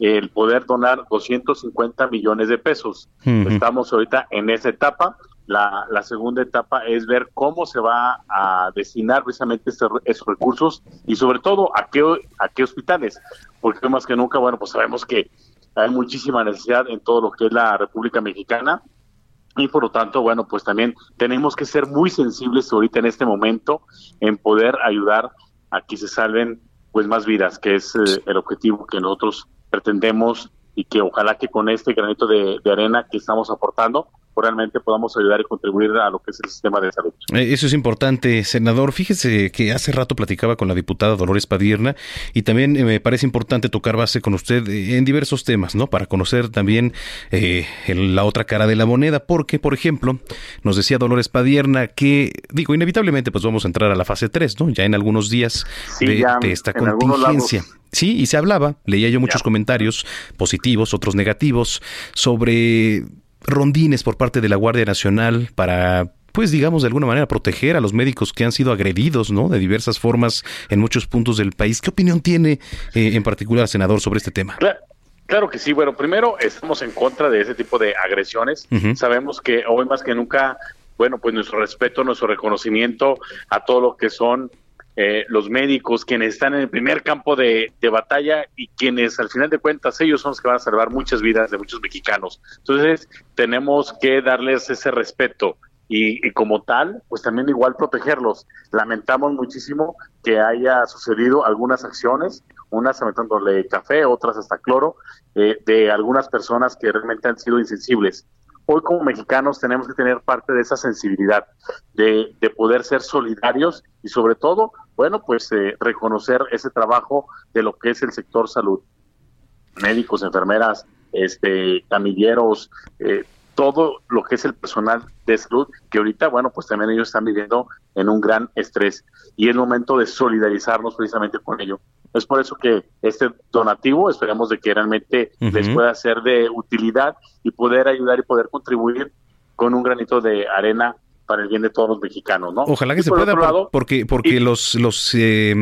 el poder donar 250 millones de pesos. Estamos ahorita en esa etapa. La, la, segunda etapa es ver cómo se va a destinar precisamente esos recursos y sobre todo a qué, a qué hospitales, porque más que nunca, bueno, pues sabemos que hay muchísima necesidad en todo lo que es la República Mexicana y por lo tanto, bueno, pues también tenemos que ser muy sensibles ahorita en este momento en poder ayudar a que se salven pues más vidas, que es eh, el objetivo que nosotros pretendemos y que ojalá que con este granito de, arena que estamos aportando, realmente podamos ayudar y contribuir a lo que es el sistema de salud. Eh, eso es importante, senador. Fíjese que hace rato platicaba con la diputada Dolores Padierna y también eh, me parece importante tocar base con usted eh, en diversos temas, ¿no? Para conocer también la otra cara de la moneda, porque, por ejemplo, nos decía Dolores Padierna que, digo, inevitablemente pues vamos a entrar a la fase 3, ¿no? Ya en algunos días de, esta contingencia. Sí, y se hablaba, leía yo muchos comentarios positivos, otros negativos, sobre rondines por parte de la Guardia Nacional para pues digamos de alguna manera proteger a los médicos que han sido agredidos, ¿no? De diversas formas en muchos puntos del país. ¿Qué opinión tiene eh, en particular, senador, sobre este tema? Claro, que sí. Bueno, primero estamos en contra de ese tipo de agresiones. Sabemos que hoy más que nunca, bueno, pues nuestro respeto, nuestro reconocimiento a todo lo que son eh, los médicos, quienes están en el primer campo de, batalla y quienes al final de cuentas ellos son los que van a salvar muchas vidas de muchos mexicanos. Entonces tenemos que darles ese respeto y, como tal, pues también igual protegerlos. Lamentamos muchísimo que haya sucedido algunas acciones, unas aventándole café, otras hasta cloro, eh, de algunas personas que realmente han sido insensibles hoy como mexicanos tenemos que tener parte de esa sensibilidad, de, poder ser solidarios y sobre todo, bueno, pues eh, reconocer ese trabajo de lo que es el sector salud. Médicos, enfermeras, este, camilleros, eh, todo lo que es el personal de salud, que ahorita, bueno, pues también ellos están viviendo en un gran estrés y es momento de solidarizarnos precisamente con ello. Es por eso que este donativo esperamos de que realmente les pueda ser de utilidad y poder ayudar y poder contribuir con un granito de arena para el bien de todos los mexicanos, ¿no? Ojalá que se pueda, porque porque los los eh,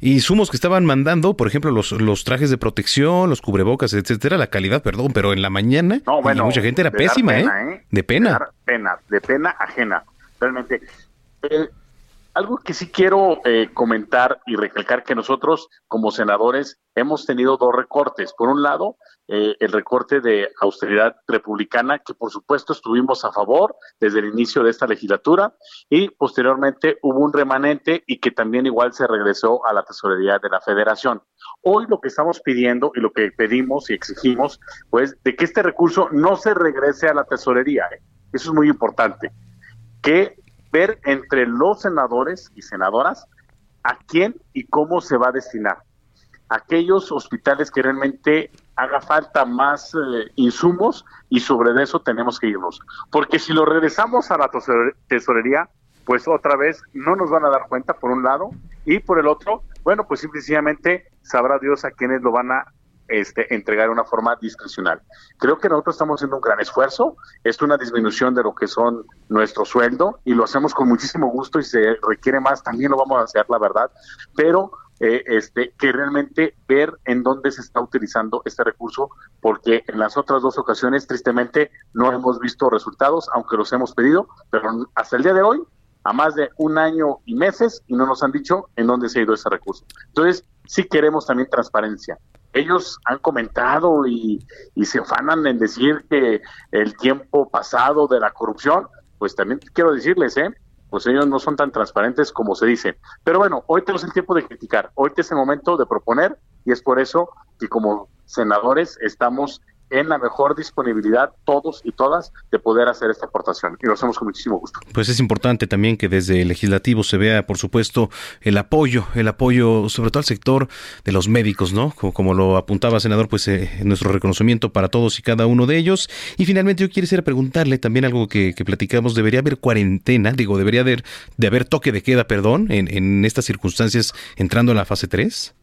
insumos que estaban mandando, por ejemplo, los los trajes de protección, los cubrebocas, etcétera, la calidad, perdón, pero en la mañana mucha gente era pésima, ¿eh? ¿eh? De pena. De pena, de pena ajena. Realmente algo que sí quiero eh, comentar y recalcar que nosotros como senadores hemos tenido dos recortes. Por un lado, eh, el recorte de austeridad republicana, que por supuesto estuvimos a favor desde el inicio de esta legislatura, y posteriormente hubo un remanente y que también igual se regresó a la tesorería de la federación. Hoy lo que estamos pidiendo y lo que pedimos y exigimos, pues, de que este recurso no se regrese a la tesorería. ¿eh? Eso es muy importante. Que ver entre los senadores y senadoras a quién y cómo se va a destinar. Aquellos hospitales que realmente haga falta más eh, insumos y sobre eso tenemos que irnos. Porque si lo regresamos a la tesorería, pues otra vez no nos van a dar cuenta por un lado y por el otro, bueno, pues simplemente sabrá Dios a quiénes lo van a este, entregar de una forma discrecional. Creo que nosotros estamos haciendo un gran esfuerzo, es una disminución de lo que son nuestro sueldo y lo hacemos con muchísimo gusto y se requiere más, también lo vamos a hacer, la verdad, pero eh, este, que realmente ver en dónde se está utilizando este recurso, porque en las otras dos ocasiones, tristemente, no hemos visto resultados, aunque los hemos pedido, pero hasta el día de hoy, a más de un año y meses, y no nos han dicho en dónde se ha ido ese recurso. Entonces, sí queremos también transparencia. Ellos han comentado y, y se afanan en decir que el tiempo pasado de la corrupción, pues también quiero decirles, ¿eh? pues ellos no son tan transparentes como se dice. Pero bueno, hoy tenemos el tiempo de criticar, hoy es el momento de proponer y es por eso que como senadores estamos en la mejor disponibilidad todos y todas de poder hacer esta aportación y lo hacemos con muchísimo gusto. Pues es importante también que desde el legislativo se vea, por supuesto, el apoyo, el apoyo sobre todo al sector de los médicos, ¿no? Como, lo apuntaba senador, pues eh, nuestro reconocimiento para todos y cada uno de ellos. Y finalmente yo quisiera preguntarle también algo que, platicamos, ¿debería haber cuarentena? Digo, ¿debería haber, de haber toque de queda, perdón, en, en estas circunstancias entrando en la fase 3?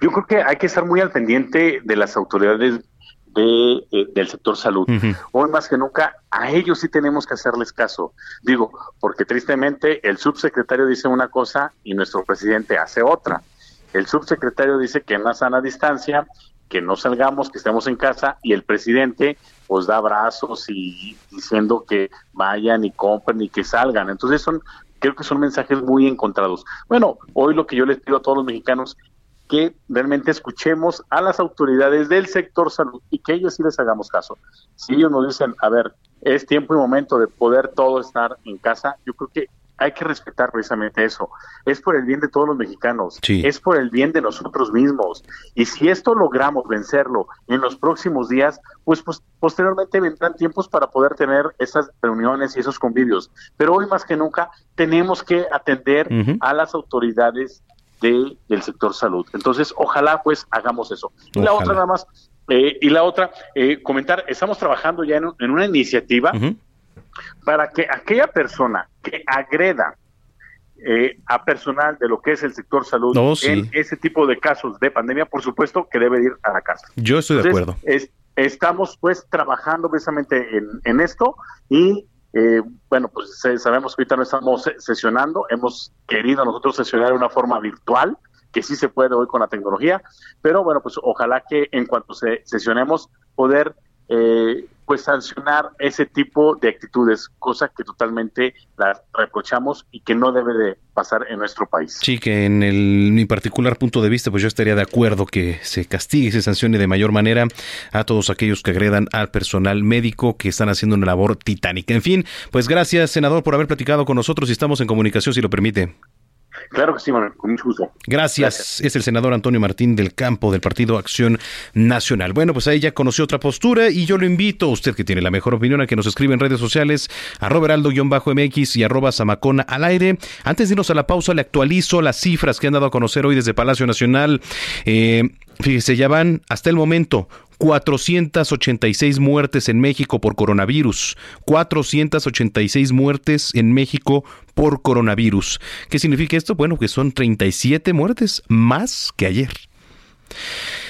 Yo creo que hay que estar muy al pendiente de las autoridades de, eh, del sector salud. Hoy más que nunca, a ellos sí tenemos que hacerles caso. Digo, porque tristemente el subsecretario dice una cosa y nuestro presidente hace otra. El subsecretario dice que en una sana distancia, que no salgamos, que estemos en casa, y el presidente pues da abrazos y diciendo que vayan y compren y que salgan. Entonces son, creo que son mensajes muy encontrados. Bueno, hoy lo que yo les pido a todos los mexicanos que realmente escuchemos a las autoridades del sector salud y que ellos sí les hagamos caso. Si ellos nos dicen, a ver, es tiempo y momento de poder todo estar en casa, yo creo que hay que respetar precisamente eso. Es por el bien de todos los mexicanos, es por el bien de nosotros mismos. Y si esto logramos vencerlo en los próximos días, pues, pues posteriormente vendrán tiempos para poder tener esas reuniones y esos convivios. Pero hoy más que nunca tenemos que atender a las autoridades de, del sector salud. Entonces, ojalá pues hagamos eso. Y la otra nada más, eh, y la otra, eh, comentar, estamos trabajando ya en, una iniciativa para que aquella persona que agreda eh, a personal de lo que es el sector salud oh, en ese tipo de casos de pandemia, por supuesto que debe ir a la casa. Yo estoy de acuerdo. estamos pues trabajando precisamente en, en esto y eh, bueno, pues sabemos que ahorita no estamos sesionando, hemos querido nosotros sesionar de una forma virtual, que sí se puede hoy con la tecnología, pero bueno, pues ojalá que en cuanto se sesionemos poder eh, pues sancionar ese tipo de actitudes, cosa que totalmente la reprochamos y que no debe de pasar en nuestro país. Sí, que en el, mi particular punto de vista, pues yo estaría de acuerdo que se castigue y se sancione de mayor manera a todos aquellos que agredan al personal médico que están haciendo una labor titánica. En fin, pues gracias, senador, por haber platicado con nosotros y estamos en comunicación, si lo permite. Claro que sí, Manuel, con mucho gusto. Gracias. Es el senador Antonio Martín del Campo del Partido Acción Nacional. Bueno, pues ahí ya conoció otra postura y yo lo invito, usted que tiene la mejor opinión, a que nos escriba en redes sociales, a Roberaldo-MX y arroba Samacona al aire. Antes de irnos a la pausa, le actualizo las cifras que han dado a conocer hoy desde Palacio Nacional. Eh, fíjese, ya van hasta el momento 486 muertes en México por coronavirus. 486 muertes en México por coronavirus. ¿Qué significa esto? Bueno, que son 37 muertes más que ayer.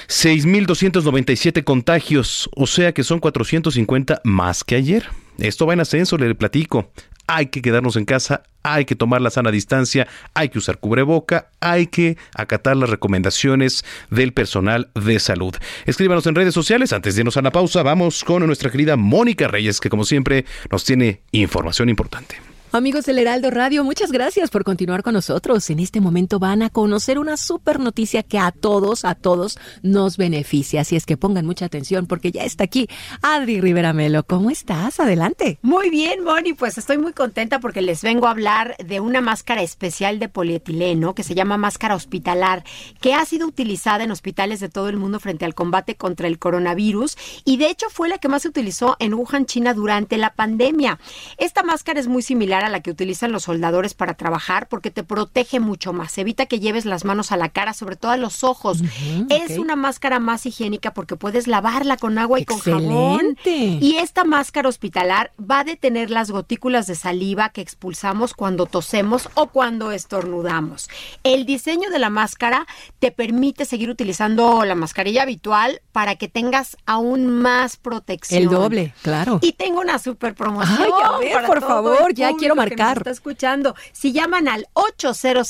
6.297 contagios, o sea que son 450 más que ayer. Esto va en ascenso, le platico hay que quedarnos en casa, hay que tomar la sana distancia, hay que usar cubreboca, hay que acatar las recomendaciones del personal de salud. Escríbanos en redes sociales. Antes de irnos a la pausa, vamos con nuestra querida Mónica Reyes, que como siempre nos tiene información importante. Amigos del Heraldo Radio, muchas gracias por continuar con nosotros. En este momento van a conocer una super noticia que a todos, a todos nos beneficia. Así es que pongan mucha atención porque ya está aquí Adri Rivera Melo. ¿Cómo estás? Adelante. Muy bien, Moni. Pues estoy muy contenta porque les vengo a hablar de una máscara especial de polietileno que se llama máscara hospitalar, que ha sido utilizada en hospitales de todo el mundo frente al combate contra el coronavirus y de hecho fue la que más se utilizó en Wuhan, China durante la pandemia. Esta máscara es muy similar a la que utilizan los soldadores para trabajar porque te protege mucho más, evita que lleves las manos a la cara, sobre todo a los ojos. es una máscara más higiénica porque puedes lavarla con agua y con jabón. Y esta máscara hospitalar va a detener las gotículas de saliva que expulsamos cuando tosemos o cuando estornudamos. El diseño de la máscara te permite seguir utilizando la mascarilla habitual para que tengas aún más protección. El doble, claro. Y tengo una super promoción. Ay, a ver, por favor, ya quiero quiero marcar. está escuchando. Si llaman al 800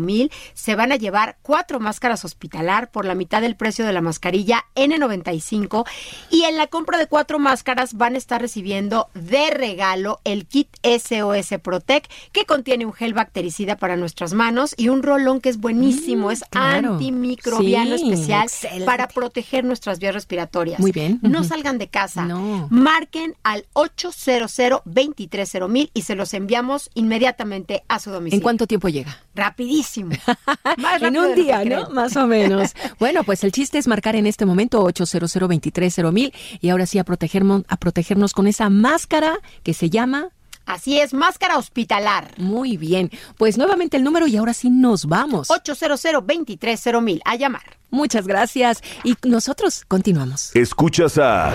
mil se van a llevar cuatro máscaras hospitalar por la mitad del precio de la mascarilla N95 y en la compra de cuatro máscaras van a estar recibiendo de regalo el kit SOS Protec que contiene un gel bactericida para nuestras manos y un rolón que es buenísimo, mm, es antimicrobiano especial para proteger nuestras vías respiratorias. Muy bien. No salgan de casa. Marquen al 800 mil y se los enviamos inmediatamente a su domicilio. ¿En cuánto tiempo llega? Rapidísimo. en un día, ¿no? Más o menos. bueno, pues el chiste es marcar en este momento 800 mil y ahora sí a protegernos, a protegernos con esa máscara que se llama Así es, máscara hospitalar. Muy bien. Pues nuevamente el número y ahora sí nos vamos. 800 mil a llamar. Muchas gracias. Y nosotros continuamos. Escuchas a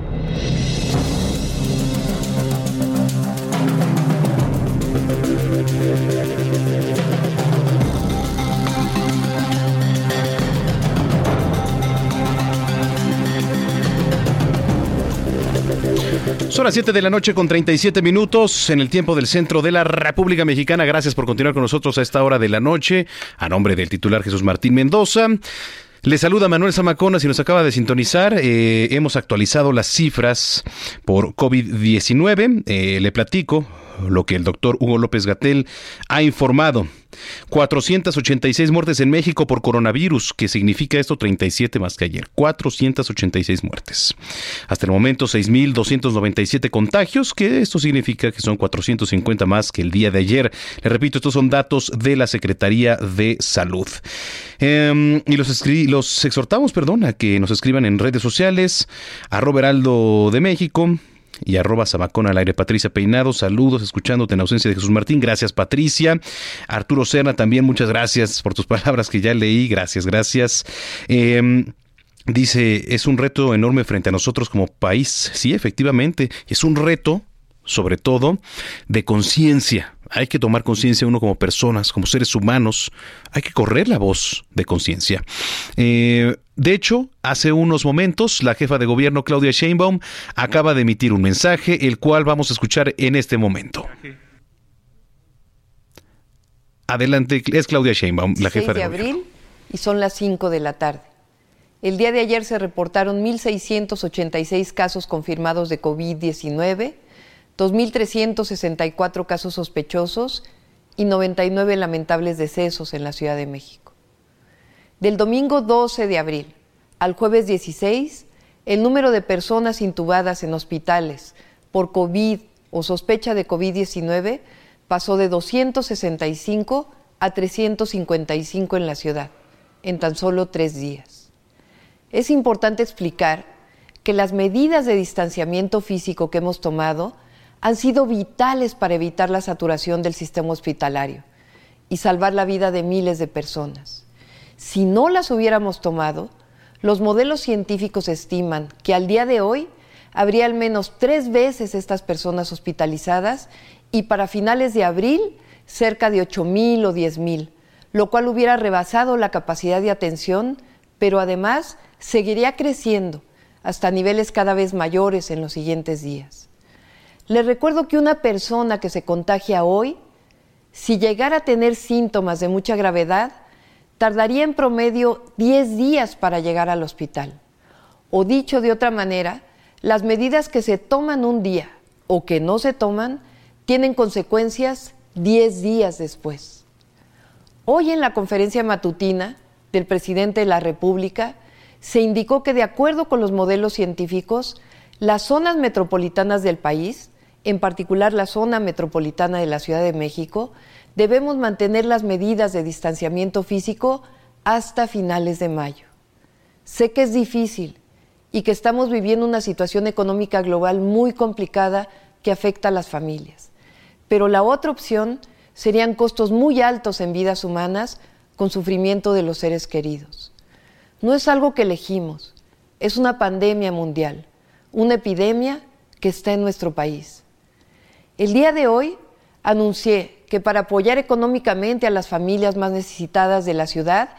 Son las 7 de la noche con 37 minutos en el tiempo del centro de la República Mexicana. Gracias por continuar con nosotros a esta hora de la noche. A nombre del titular Jesús Martín Mendoza. Le saluda Manuel Zamacona, si nos acaba de sintonizar, eh, hemos actualizado las cifras por COVID-19. Eh, le platico, lo que el doctor Hugo López Gatel ha informado. 486 muertes en México por coronavirus, que significa esto 37 más que ayer. 486 muertes. Hasta el momento 6.297 contagios, que esto significa que son 450 más que el día de ayer. Le repito, estos son datos de la Secretaría de Salud. Em, y los, los exhortamos, perdón, a que nos escriban en redes sociales, a Roberaldo de México, y arroba Sabacón al aire. Patricia Peinado, saludos, escuchándote en ausencia de Jesús Martín. Gracias, Patricia. Arturo Serna, también muchas gracias por tus palabras que ya leí. Gracias, gracias. Em, dice, es un reto enorme frente a nosotros como país. Sí, efectivamente, es un reto, sobre todo, de conciencia hay que tomar conciencia uno como personas, como seres humanos, hay que correr la voz de conciencia. Eh, de hecho, hace unos momentos, la jefa de gobierno Claudia Sheinbaum acaba de emitir un mensaje, el cual vamos a escuchar en este momento. Adelante, es Claudia Sheinbaum, la jefa de, de abril y son las 5 de la tarde. El día de ayer se reportaron 1.686 casos confirmados de COVID-19 2.364 casos sospechosos y 99 lamentables decesos en la Ciudad de México. Del domingo 12 de abril al jueves 16, el número de personas intubadas en hospitales por COVID o sospecha de COVID-19 pasó de 265 a 355 en la ciudad, en tan solo tres días. Es importante explicar que las medidas de distanciamiento físico que hemos tomado han sido vitales para evitar la saturación del sistema hospitalario y salvar la vida de miles de personas. Si no las hubiéramos tomado, los modelos científicos estiman que al día de hoy habría al menos tres veces estas personas hospitalizadas y para finales de abril cerca de 8.000 o 10.000, lo cual hubiera rebasado la capacidad de atención, pero además seguiría creciendo hasta niveles cada vez mayores en los siguientes días. Les recuerdo que una persona que se contagia hoy, si llegara a tener síntomas de mucha gravedad, tardaría en promedio 10 días para llegar al hospital. O dicho de otra manera, las medidas que se toman un día o que no se toman tienen consecuencias 10 días después. Hoy en la conferencia matutina del presidente de la República se indicó que de acuerdo con los modelos científicos, las zonas metropolitanas del país en particular la zona metropolitana de la Ciudad de México, debemos mantener las medidas de distanciamiento físico hasta finales de mayo. Sé que es difícil y que estamos viviendo una situación económica global muy complicada que afecta a las familias, pero la otra opción serían costos muy altos en vidas humanas con sufrimiento de los seres queridos. No es algo que elegimos, es una pandemia mundial, una epidemia que está en nuestro país. El día de hoy anuncié que para apoyar económicamente a las familias más necesitadas de la ciudad,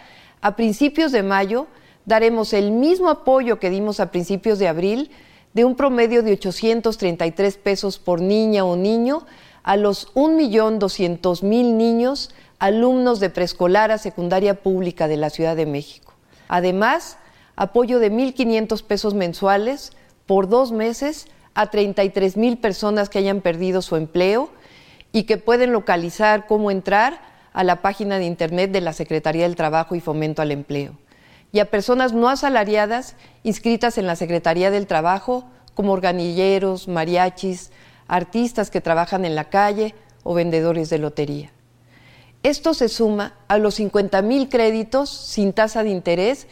a principios de mayo daremos el mismo apoyo que dimos a principios de abril, de un promedio de 833 pesos por niña o niño a los 1.200.000 niños alumnos de preescolar a secundaria pública de la Ciudad de México. Además, apoyo de 1.500 pesos mensuales por dos meses a 33 mil personas que hayan perdido su empleo y que pueden localizar cómo entrar a la página de Internet de la Secretaría del Trabajo y Fomento al Empleo. Y a personas no asalariadas inscritas en la Secretaría del Trabajo como organilleros, mariachis, artistas que trabajan en la calle o vendedores de lotería. Esto se suma a los 50 mil créditos sin tasa de interés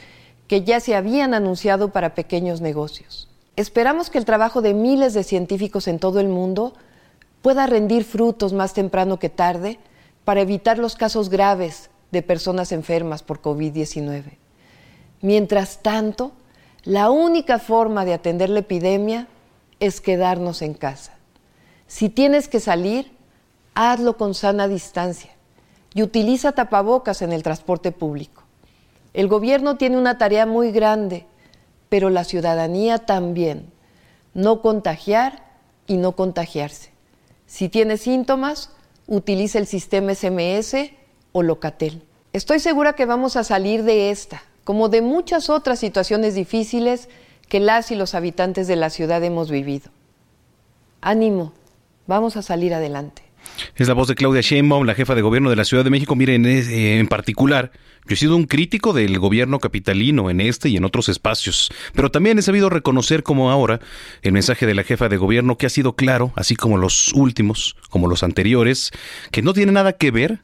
que ya se habían anunciado para pequeños negocios. Esperamos que el trabajo de miles de científicos en todo el mundo pueda rendir frutos más temprano que tarde para evitar los casos graves de personas enfermas por COVID-19. Mientras tanto, la única forma de atender la epidemia es quedarnos en casa. Si tienes que salir, hazlo con sana distancia y utiliza tapabocas en el transporte público. El gobierno tiene una tarea muy grande, pero la ciudadanía también. No contagiar y no contagiarse. Si tiene síntomas, utiliza el sistema SMS o Locatel. Estoy segura que vamos a salir de esta, como de muchas otras situaciones difíciles que las y los habitantes de la ciudad hemos vivido. Ánimo, vamos a salir adelante. Es la voz de Claudia Sheinbaum, la jefa de gobierno de la Ciudad de México. Miren, eh, en particular, yo he sido un crítico del gobierno capitalino en este y en otros espacios, pero también he sabido reconocer como ahora el mensaje de la jefa de gobierno que ha sido claro, así como los últimos, como los anteriores, que no tiene nada que ver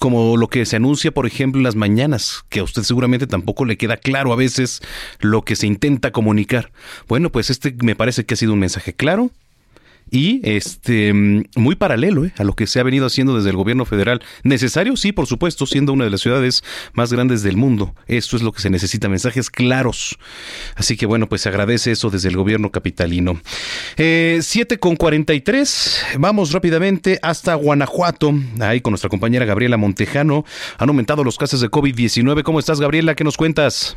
como lo que se anuncia, por ejemplo, en las mañanas, que a usted seguramente tampoco le queda claro a veces lo que se intenta comunicar. Bueno, pues este me parece que ha sido un mensaje claro, y este muy paralelo ¿eh? a lo que se ha venido haciendo desde el gobierno federal. Necesario, sí, por supuesto, siendo una de las ciudades más grandes del mundo. Esto es lo que se necesita, mensajes claros. Así que bueno, pues se agradece eso desde el gobierno capitalino. Eh, 7 con 43, vamos rápidamente hasta Guanajuato. Ahí con nuestra compañera Gabriela Montejano. Han aumentado los casos de COVID-19. ¿Cómo estás, Gabriela? ¿Qué nos cuentas?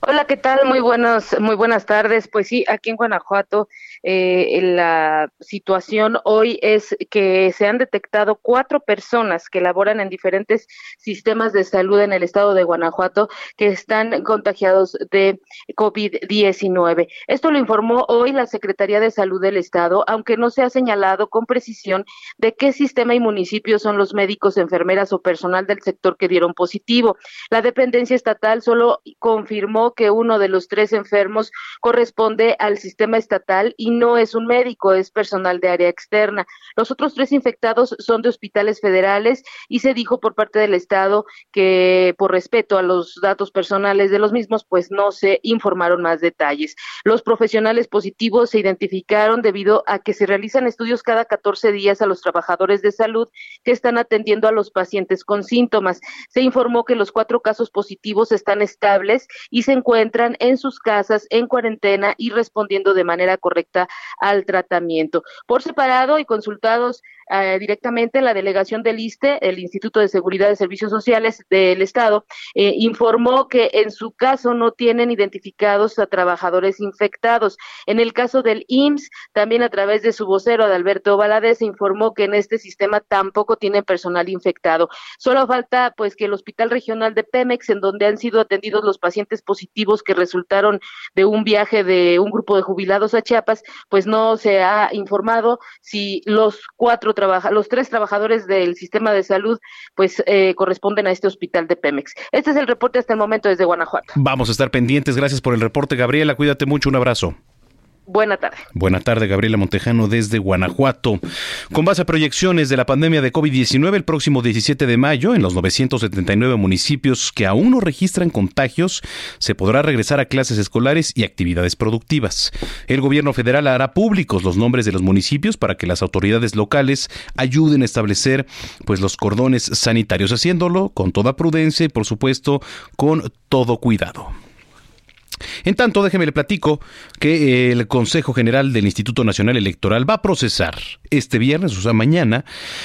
Hola, ¿qué tal? Muy buenos, muy buenas tardes. Pues sí, aquí en Guanajuato eh, la situación hoy es que se han detectado cuatro personas que laboran en diferentes sistemas de salud en el estado de Guanajuato que están contagiados de COVID-19. Esto lo informó hoy la Secretaría de Salud del Estado, aunque no se ha señalado con precisión de qué sistema y municipio son los médicos, enfermeras o personal del sector que dieron positivo. La dependencia estatal solo confirmó que uno de los tres enfermos corresponde al sistema estatal y no es un médico, es personal de área externa. Los otros tres infectados son de hospitales federales y se dijo por parte del Estado que por respeto a los datos personales de los mismos, pues no se informaron más detalles. Los profesionales positivos se identificaron debido a que se realizan estudios cada 14 días a los trabajadores de salud que están atendiendo a los pacientes con síntomas. Se informó que los cuatro casos positivos están estables y se encuentran en sus casas en cuarentena y respondiendo de manera correcta al tratamiento. Por separado y consultados eh, directamente la delegación del ISTE, el Instituto de Seguridad de Servicios Sociales del Estado, eh, informó que en su caso no tienen identificados a trabajadores infectados. En el caso del IMSS, también a través de su vocero, Adalberto Valadez, informó que en este sistema tampoco tienen personal infectado. Solo falta pues que el Hospital Regional de Pemex, en donde han sido atendidos los pacientes positivos que resultaron de un viaje de un grupo de jubilados a Chiapas, pues no se ha informado si los cuatro los tres trabajadores del sistema de salud, pues eh, corresponden a este hospital de Pemex. Este es el reporte hasta el momento desde Guanajuato. Vamos a estar pendientes. Gracias por el reporte, Gabriela. Cuídate mucho. Un abrazo. Buena tarde. Buena tarde, Gabriela Montejano desde Guanajuato. Con base a proyecciones de la pandemia de COVID-19, el próximo 17 de mayo, en los 979 municipios que aún no registran contagios, se podrá regresar a clases escolares y actividades productivas. El gobierno federal hará públicos los nombres de los municipios para que las autoridades locales ayuden a establecer pues los cordones sanitarios, haciéndolo con toda prudencia y por supuesto con todo cuidado. En tanto, déjeme le platico que el Consejo General del Instituto Nacional Electoral va a procesar este viernes, o sea, mañana,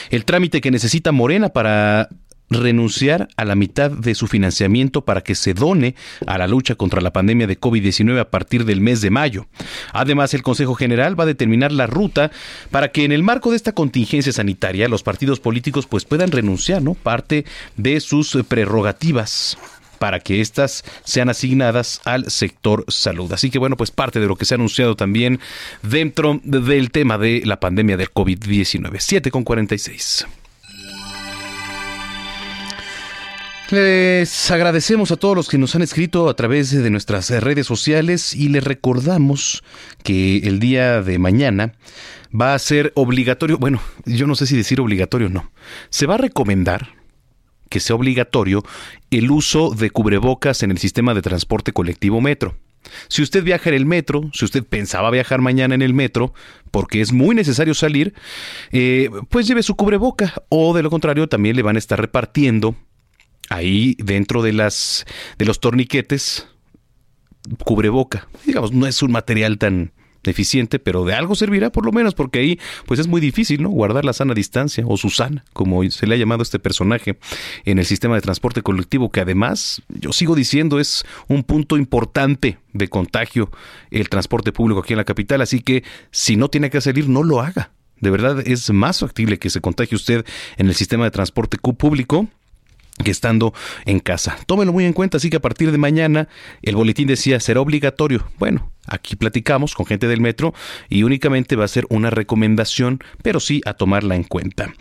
el trámite que necesita Morena para renunciar a la mitad de su financiamiento para que se done a la lucha contra la pandemia de COVID-19 a partir del mes de mayo. Además, el Consejo General va a determinar la ruta para que en el marco de esta contingencia sanitaria los partidos políticos pues puedan renunciar, ¿no? Parte de sus prerrogativas para que éstas sean asignadas al sector salud. Así que bueno, pues parte de lo que se ha anunciado también dentro del tema de la pandemia del COVID-19. 7 con 46. Les agradecemos a todos los que nos han escrito a través de nuestras redes sociales y les recordamos que el día de mañana va a ser obligatorio, bueno, yo no sé si decir obligatorio o no, se va a recomendar que sea obligatorio el uso de cubrebocas en el sistema de transporte colectivo metro. Si usted viaja en el metro, si usted pensaba viajar mañana en el metro, porque es muy necesario salir, eh, pues lleve su cubreboca o de lo contrario también le van a estar repartiendo ahí dentro de las de los torniquetes cubreboca. Digamos, no es un material tan eficiente, pero de algo servirá por lo menos, porque ahí pues es muy difícil, ¿no? Guardar la sana distancia, o Susana, como se le ha llamado a este personaje en el sistema de transporte colectivo, que además, yo sigo diciendo, es un punto importante de contagio el transporte público aquí en la capital, así que si no tiene que salir, no lo haga. De verdad es más factible que se contagie usted en el sistema de transporte público que estando en casa. Tómelo muy en cuenta, así que a partir de mañana el boletín decía será obligatorio. Bueno, aquí platicamos con gente del metro y únicamente va a ser una recomendación, pero sí a tomarla en cuenta.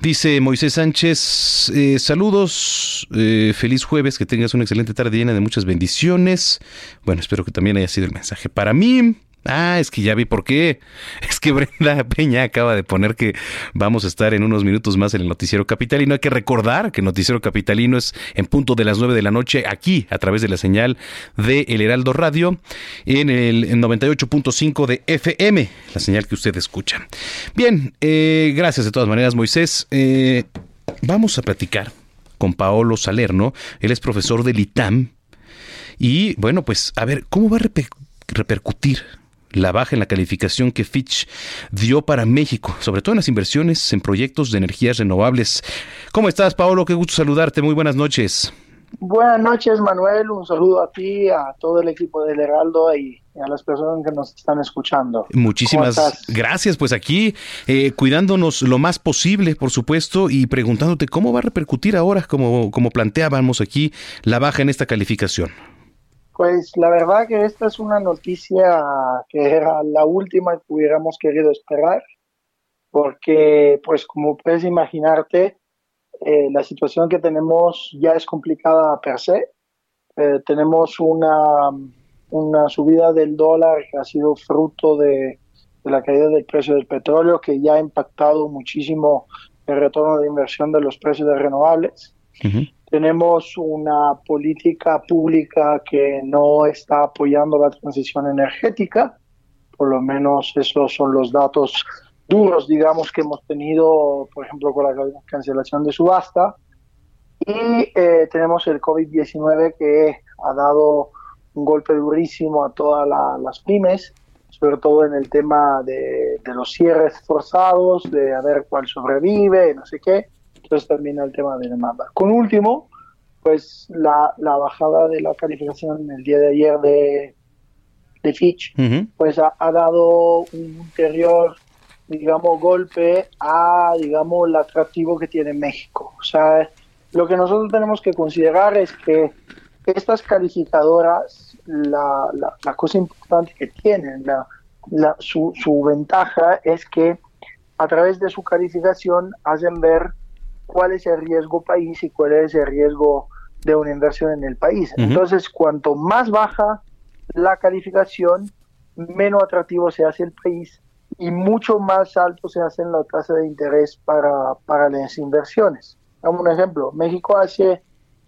Dice Moisés Sánchez, eh, saludos, eh, feliz jueves, que tengas una excelente tarde llena de muchas bendiciones. Bueno, espero que también haya sido el mensaje para mí. Ah, es que ya vi por qué. Es que Brenda Peña acaba de poner que vamos a estar en unos minutos más en el Noticiero Capitalino. Hay que recordar que Noticiero Capitalino es en punto de las 9 de la noche aquí, a través de la señal de El Heraldo Radio, en el 98.5 de FM, la señal que usted escucha. Bien, eh, gracias de todas maneras, Moisés. Eh, vamos a platicar con Paolo Salerno. Él es profesor del ITAM. Y bueno, pues a ver, ¿cómo va a repercutir la baja en la calificación que Fitch dio para México, sobre todo en las inversiones en proyectos de energías renovables. ¿Cómo estás, Paolo? Qué gusto saludarte. Muy buenas noches. Buenas noches, Manuel. Un saludo a ti, a todo el equipo del Heraldo y a las personas que nos están escuchando. Muchísimas gracias. Pues aquí eh, cuidándonos lo más posible, por supuesto, y preguntándote cómo va a repercutir ahora, como, como planteábamos aquí, la baja en esta calificación. Pues la verdad que esta es una noticia que era la última que hubiéramos querido esperar, porque pues como puedes imaginarte, eh, la situación que tenemos ya es complicada per se. Eh, tenemos una, una subida del dólar que ha sido fruto de, la caída del precio del petróleo, que ya ha impactado muchísimo el retorno de inversión de los precios de renovables. Tenemos una política pública que no está apoyando la transición energética, por lo menos esos son los datos duros, digamos, que hemos tenido, por ejemplo, con la cancelación de subasta. Y eh, tenemos el COVID-19 que ha dado un golpe durísimo a todas las pymes, sobre todo en el tema de, de, los cierres forzados, de a ver cuál sobrevive, no sé qué. Entonces también el tema de demanda. Con último, pues la, la bajada de la calificación el día de ayer de, de Fitch, pues ha, dado un ulterior, digamos, golpe a, digamos, el atractivo que tiene México. O sea, lo que nosotros tenemos que considerar es que estas calificadoras, la, la, la cosa importante que tienen, la, la, su, su ventaja es que a través de su calificación hacen ver cuál es el riesgo país y cuál es el riesgo de una inversión en el país. Entonces, cuanto más baja la calificación, menos atractivo se hace el país y mucho más alto se hace la tasa de interés para, para las inversiones. Damos un ejemplo, México hace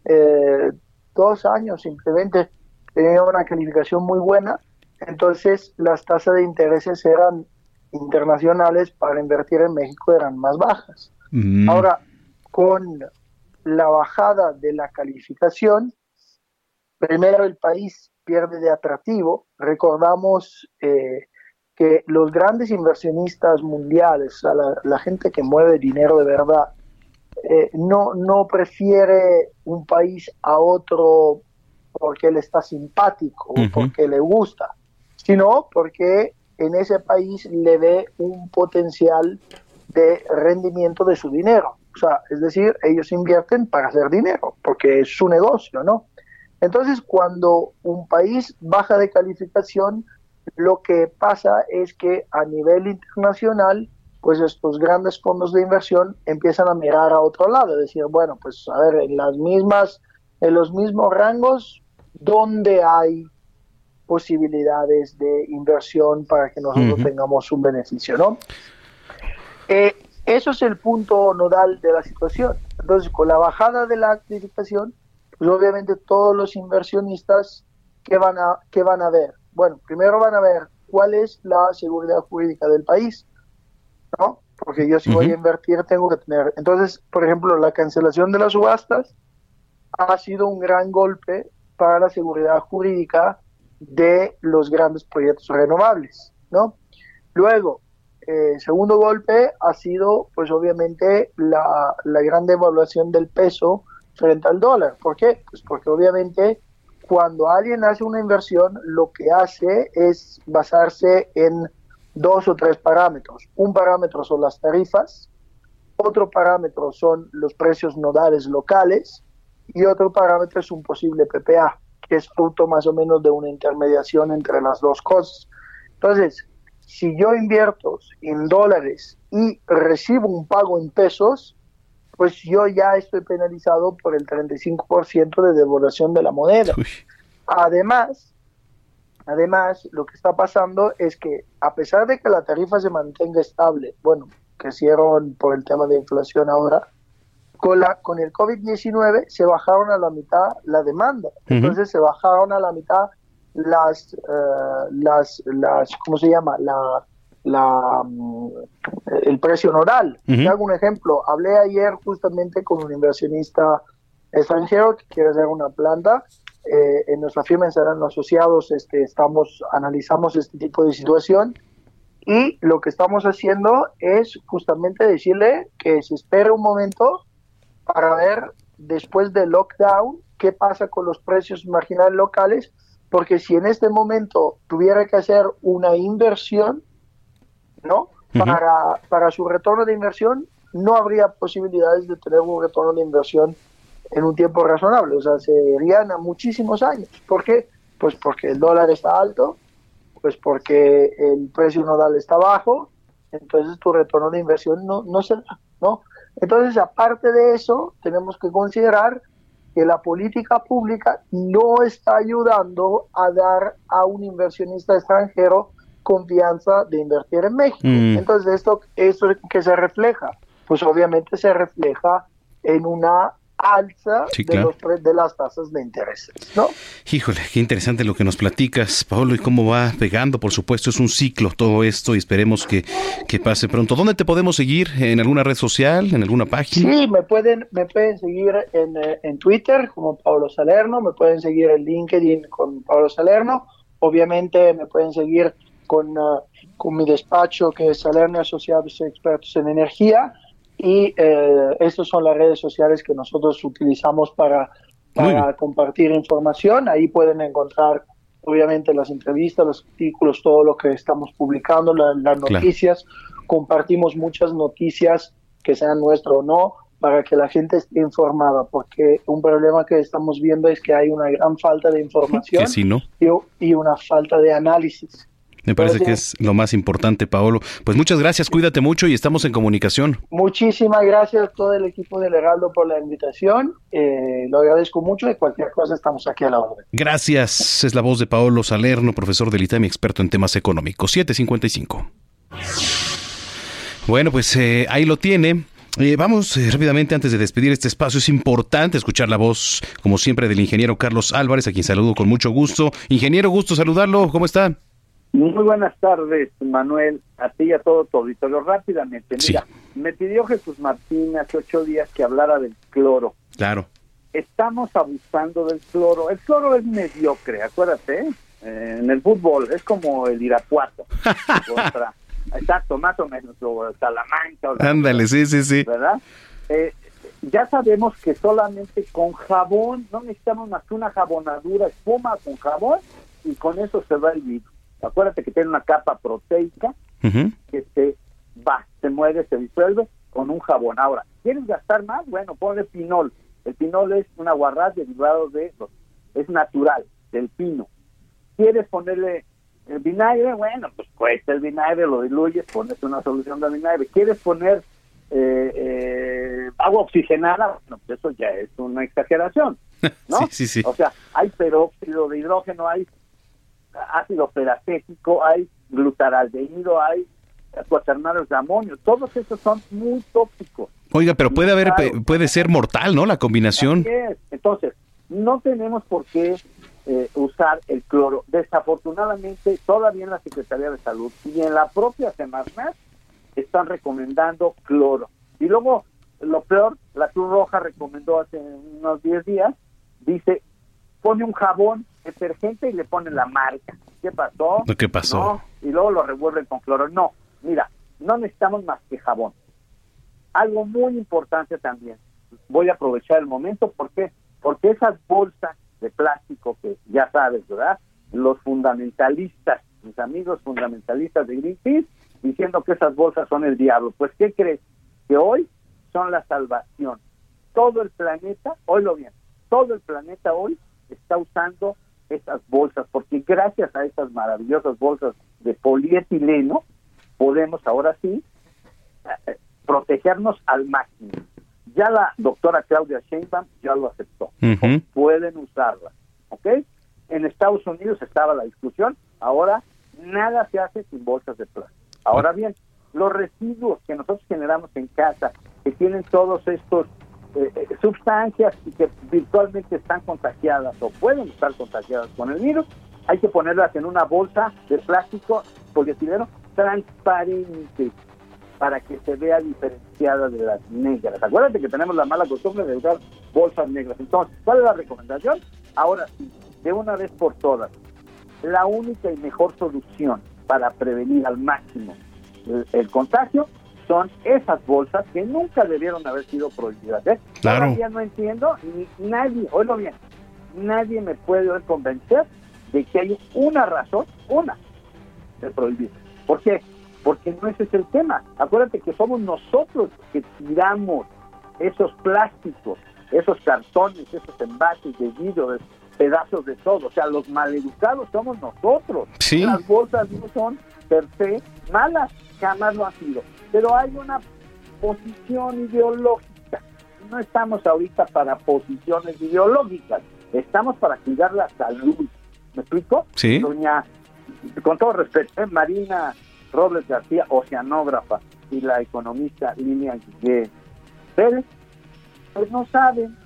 eh, dos años simplemente tenía una calificación muy buena, entonces las tasas de intereses eran internacionales para invertir en México eran más bajas. Mm. Ahora, con la bajada de la calificación, primero el país pierde de atractivo. Recordamos eh, que los grandes inversionistas mundiales, la, la, gente que mueve dinero de verdad, eh, no, no prefiere un país a otro porque le está simpático o porque le gusta, sino porque en ese país le ve un potencial de rendimiento de su dinero. O sea, es decir, ellos invierten para hacer dinero, porque es su negocio, ¿no? Entonces, cuando un país baja de calificación, lo que pasa es que a nivel internacional, pues estos grandes fondos de inversión empiezan a mirar a otro lado, decir, bueno, pues a ver, en las mismas, en los mismos rangos, ¿dónde hay posibilidades de inversión para que nosotros tengamos un beneficio, ¿no? Eh, eso es el punto nodal de la situación. Entonces, con la bajada de la calificación, pues obviamente todos los inversionistas que van a que van a ver, bueno, primero van a ver cuál es la seguridad jurídica del país, ¿no? Porque yo si voy a invertir tengo que tener. Entonces, por ejemplo, la cancelación de las subastas ha sido un gran golpe para la seguridad jurídica de los grandes proyectos renovables, ¿no? Luego, eh, segundo golpe ha sido, pues obviamente, la, la gran devaluación del peso frente al dólar. ¿Por qué? Pues porque obviamente cuando alguien hace una inversión, lo que hace es basarse en dos o tres parámetros. Un parámetro son las tarifas, otro parámetro son los precios nodales locales y otro parámetro es un posible PPA, que es fruto más o menos de una intermediación entre las dos cosas. Entonces, si yo invierto en dólares y recibo un pago en pesos, pues yo ya estoy penalizado por el 35% de devaluación de la moneda. Además, además, lo que está pasando es que a pesar de que la tarifa se mantenga estable, bueno, crecieron por el tema de inflación ahora, con, la, con el COVID-19 se bajaron a la mitad la demanda. Entonces se bajaron a la mitad las, eh, las, las ¿cómo se llama? La, la, mm, el precio nodal. Te hago un ejemplo. Hablé ayer justamente con un inversionista extranjero que quiere hacer una planta. Eh, en nuestra firma en Serrano Asociados este, estamos, analizamos este tipo de situación y lo que estamos haciendo es justamente decirle que se espere un momento para ver después del lockdown qué pasa con los precios marginales locales, porque si en este momento tuviera que hacer una inversión, ¿no? Para, para su retorno de inversión, no habría posibilidades de tener un retorno de inversión en un tiempo razonable, o sea, se irían a muchísimos años. ¿Por qué? Pues porque el dólar está alto, pues porque el precio nodal está bajo, entonces tu retorno de inversión no, no se da, ¿no? Entonces, aparte de eso, tenemos que considerar que la política pública no está ayudando a dar a un inversionista extranjero confianza de invertir en México. Mm. Entonces, esto, esto que se refleja, pues obviamente se refleja en una alza Sí, de, los pre- de las tasas de interés, ¿no? Híjole, qué interesante lo que nos platicas, Pablo, y cómo va pegando. Por supuesto, es un ciclo todo esto y esperemos que, que pase pronto. ¿Dónde te podemos seguir? ¿En alguna red social? ¿En alguna página? Sí, me pueden, me pueden seguir en, eh, en Twitter como Pablo Salerno, me pueden seguir en LinkedIn con Pablo Salerno, obviamente me pueden seguir con, ah, con mi despacho que es Salerno Asociados Expertos en Energía y eh, estas son las redes sociales que nosotros utilizamos para, para compartir información. Ahí pueden encontrar obviamente las entrevistas, los artículos, todo lo que estamos publicando, la- las Claro. noticias. Compartimos muchas noticias que sean nuestras o no para que la gente esté informada, porque un problema que estamos viendo es que hay una gran falta de información sí, ¿no? y, y una falta de análisis. Me parece que es lo más importante, Paolo. Pues muchas gracias, cuídate mucho y estamos en comunicación. Muchísimas gracias a todo el equipo del Heraldo por la invitación. Eh, lo agradezco mucho y cualquier cosa estamos aquí a la orden. Gracias. Es la voz de Paolo Salerno, profesor del ITAMI, experto en temas económicos. 755. Bueno, pues eh, ahí lo tiene. Eh, vamos eh, rápidamente antes de despedir este espacio. Es importante escuchar la voz, como siempre, del ingeniero Carlos Álvarez, a quien saludo con mucho gusto. Ingeniero, gusto saludarlo. ¿Cómo está? Muy buenas tardes, Manuel, a ti y a todo tu auditorio. Rápidamente, mira, me pidió Jesús Martín hace ocho días que hablara del cloro. Claro. Estamos abusando del cloro. El cloro es mediocre, acuérdate, ¿eh? en el fútbol es como el Irapuato. contra, exacto, más o menos, o Salamanca. Ándale, sí, sí, sí. ¿Verdad? Eh, ya sabemos que solamente con jabón, no necesitamos más que una jabonadura, espuma con jabón, y con eso se va el virus. Acuérdate que tiene una capa proteica que se va, se mueve, se disuelve con un jabón. Ahora, ¿quieres gastar más? Bueno, ponle pinol. El pinol es un aguarrás derivado de, es natural, del pino. ¿Quieres ponerle el vinagre? Bueno, pues cuesta el vinagre, lo diluyes, pones una solución de vinagre. ¿Quieres poner eh, eh, agua oxigenada? Bueno, pues eso ya es una exageración, ¿no? sí, sí, sí. O sea, hay peróxido de hidrógeno, hay ácido peracético, hay glutaraldehído, hay cuaternario de amonio, todos esos son muy tóxicos. Oiga, pero puede haber, puede ser mortal, ¿no? La combinación. Entonces, no tenemos por qué eh, usar el cloro. Desafortunadamente, todavía en la Secretaría de Salud y en la propia Semarnat están recomendando cloro. Y luego, lo peor, la Cruz Roja recomendó hace unos 10 días, dice, pone un jabón detergente y le pone la marca. ¿Qué pasó? ¿Qué pasó? ¿No? Y luego lo revuelven con cloro. No, mira, no necesitamos más que jabón. Algo muy importante también. Voy a aprovechar el momento. ¿Por qué? Porque esas bolsas de plástico que ya sabes, ¿verdad? Los fundamentalistas, mis amigos fundamentalistas de Greenpeace, diciendo que esas bolsas son el diablo. Pues, ¿qué crees? Que hoy son la salvación. Todo el planeta, oílo bien, todo el planeta hoy está usando estas bolsas, porque gracias a estas maravillosas bolsas de polietileno, podemos ahora sí eh, protegernos al máximo. Ya la doctora Claudia Sheinbaum ya lo aceptó. Pueden usarla, ¿ok? En Estados Unidos estaba la discusión, ahora nada se hace sin bolsas de plástico. Ahora bien, los residuos que nosotros generamos en casa, que tienen todos estos eh, eh, sustancias que virtualmente están contagiadas o pueden estar contagiadas con el virus, hay que ponerlas en una bolsa de plástico polietileno transparente para que se vea diferenciada de las negras. Acuérdate que tenemos la mala costumbre de usar bolsas negras. Entonces, ¿cuál es la recomendación? Ahora sí, de una vez por todas, la única y mejor solución para prevenir al máximo el, contagio son esas bolsas que nunca debieron haber sido prohibidas. ¿eh? Claro. Todavía no entiendo, ni nadie, oílo bien, nadie me puede hoy convencer de que hay una razón, una, de prohibir. ¿Por qué? Porque no ese es el tema. Acuérdate que somos nosotros que tiramos esos plásticos, esos cartones, esos envases de vidrio, pedazos de todo. O sea, los maleducados somos nosotros. Sí. Las bolsas no son per se malas, jamás lo han sido. Pero hay una posición ideológica. No estamos ahorita para posiciones ideológicas, estamos para cuidar la salud. ¿Me explico? Sí. Doña, con todo respeto, ¿eh? Marina Robles García, oceanógrafa, y la economista Guillén Pérez, pues no saben.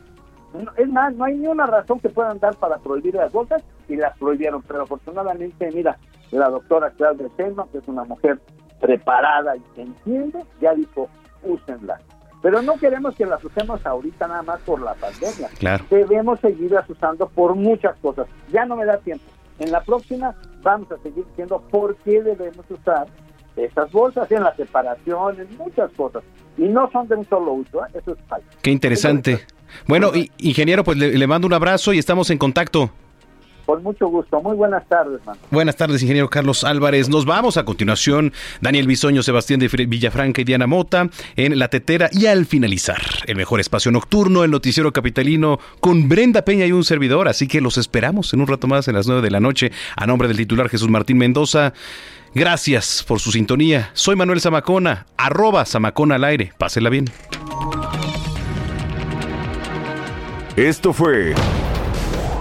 No- Es más, no hay ni una razón que puedan dar para prohibir las bolsas y las prohibieron. Pero afortunadamente, mira, la doctora Claudia Sheinbaum, que es una mujer preparada y que entiende, ya dijo, úsenlas. Pero no queremos que las usemos ahorita nada más por la pandemia. Claro. Debemos seguirlas usando por muchas cosas. Ya no me da tiempo. En la próxima vamos a seguir diciendo por qué debemos usar esas bolsas en la separación, en muchas cosas. Y no son de un solo uso, ¿eh? eso es falso. Qué interesante. Bueno, ingeniero, pues le, le mando un abrazo y estamos en contacto. Con mucho gusto. Muy buenas tardes, man. Buenas tardes, ingeniero Carlos Álvarez. Nos vamos a continuación. Daniel Bisoño, Sebastián de Villafranca y Diana Mota en La Tetera. Y al finalizar, el mejor espacio nocturno, el noticiero capitalino con Brenda Peña y un servidor. Así que los esperamos en un rato más en las nueve de la noche. A nombre del titular Jesús Martín Mendoza. Gracias por su sintonía. Soy Manuel Zamacona, arroba Zamacona al aire. Pásela bien. Esto fue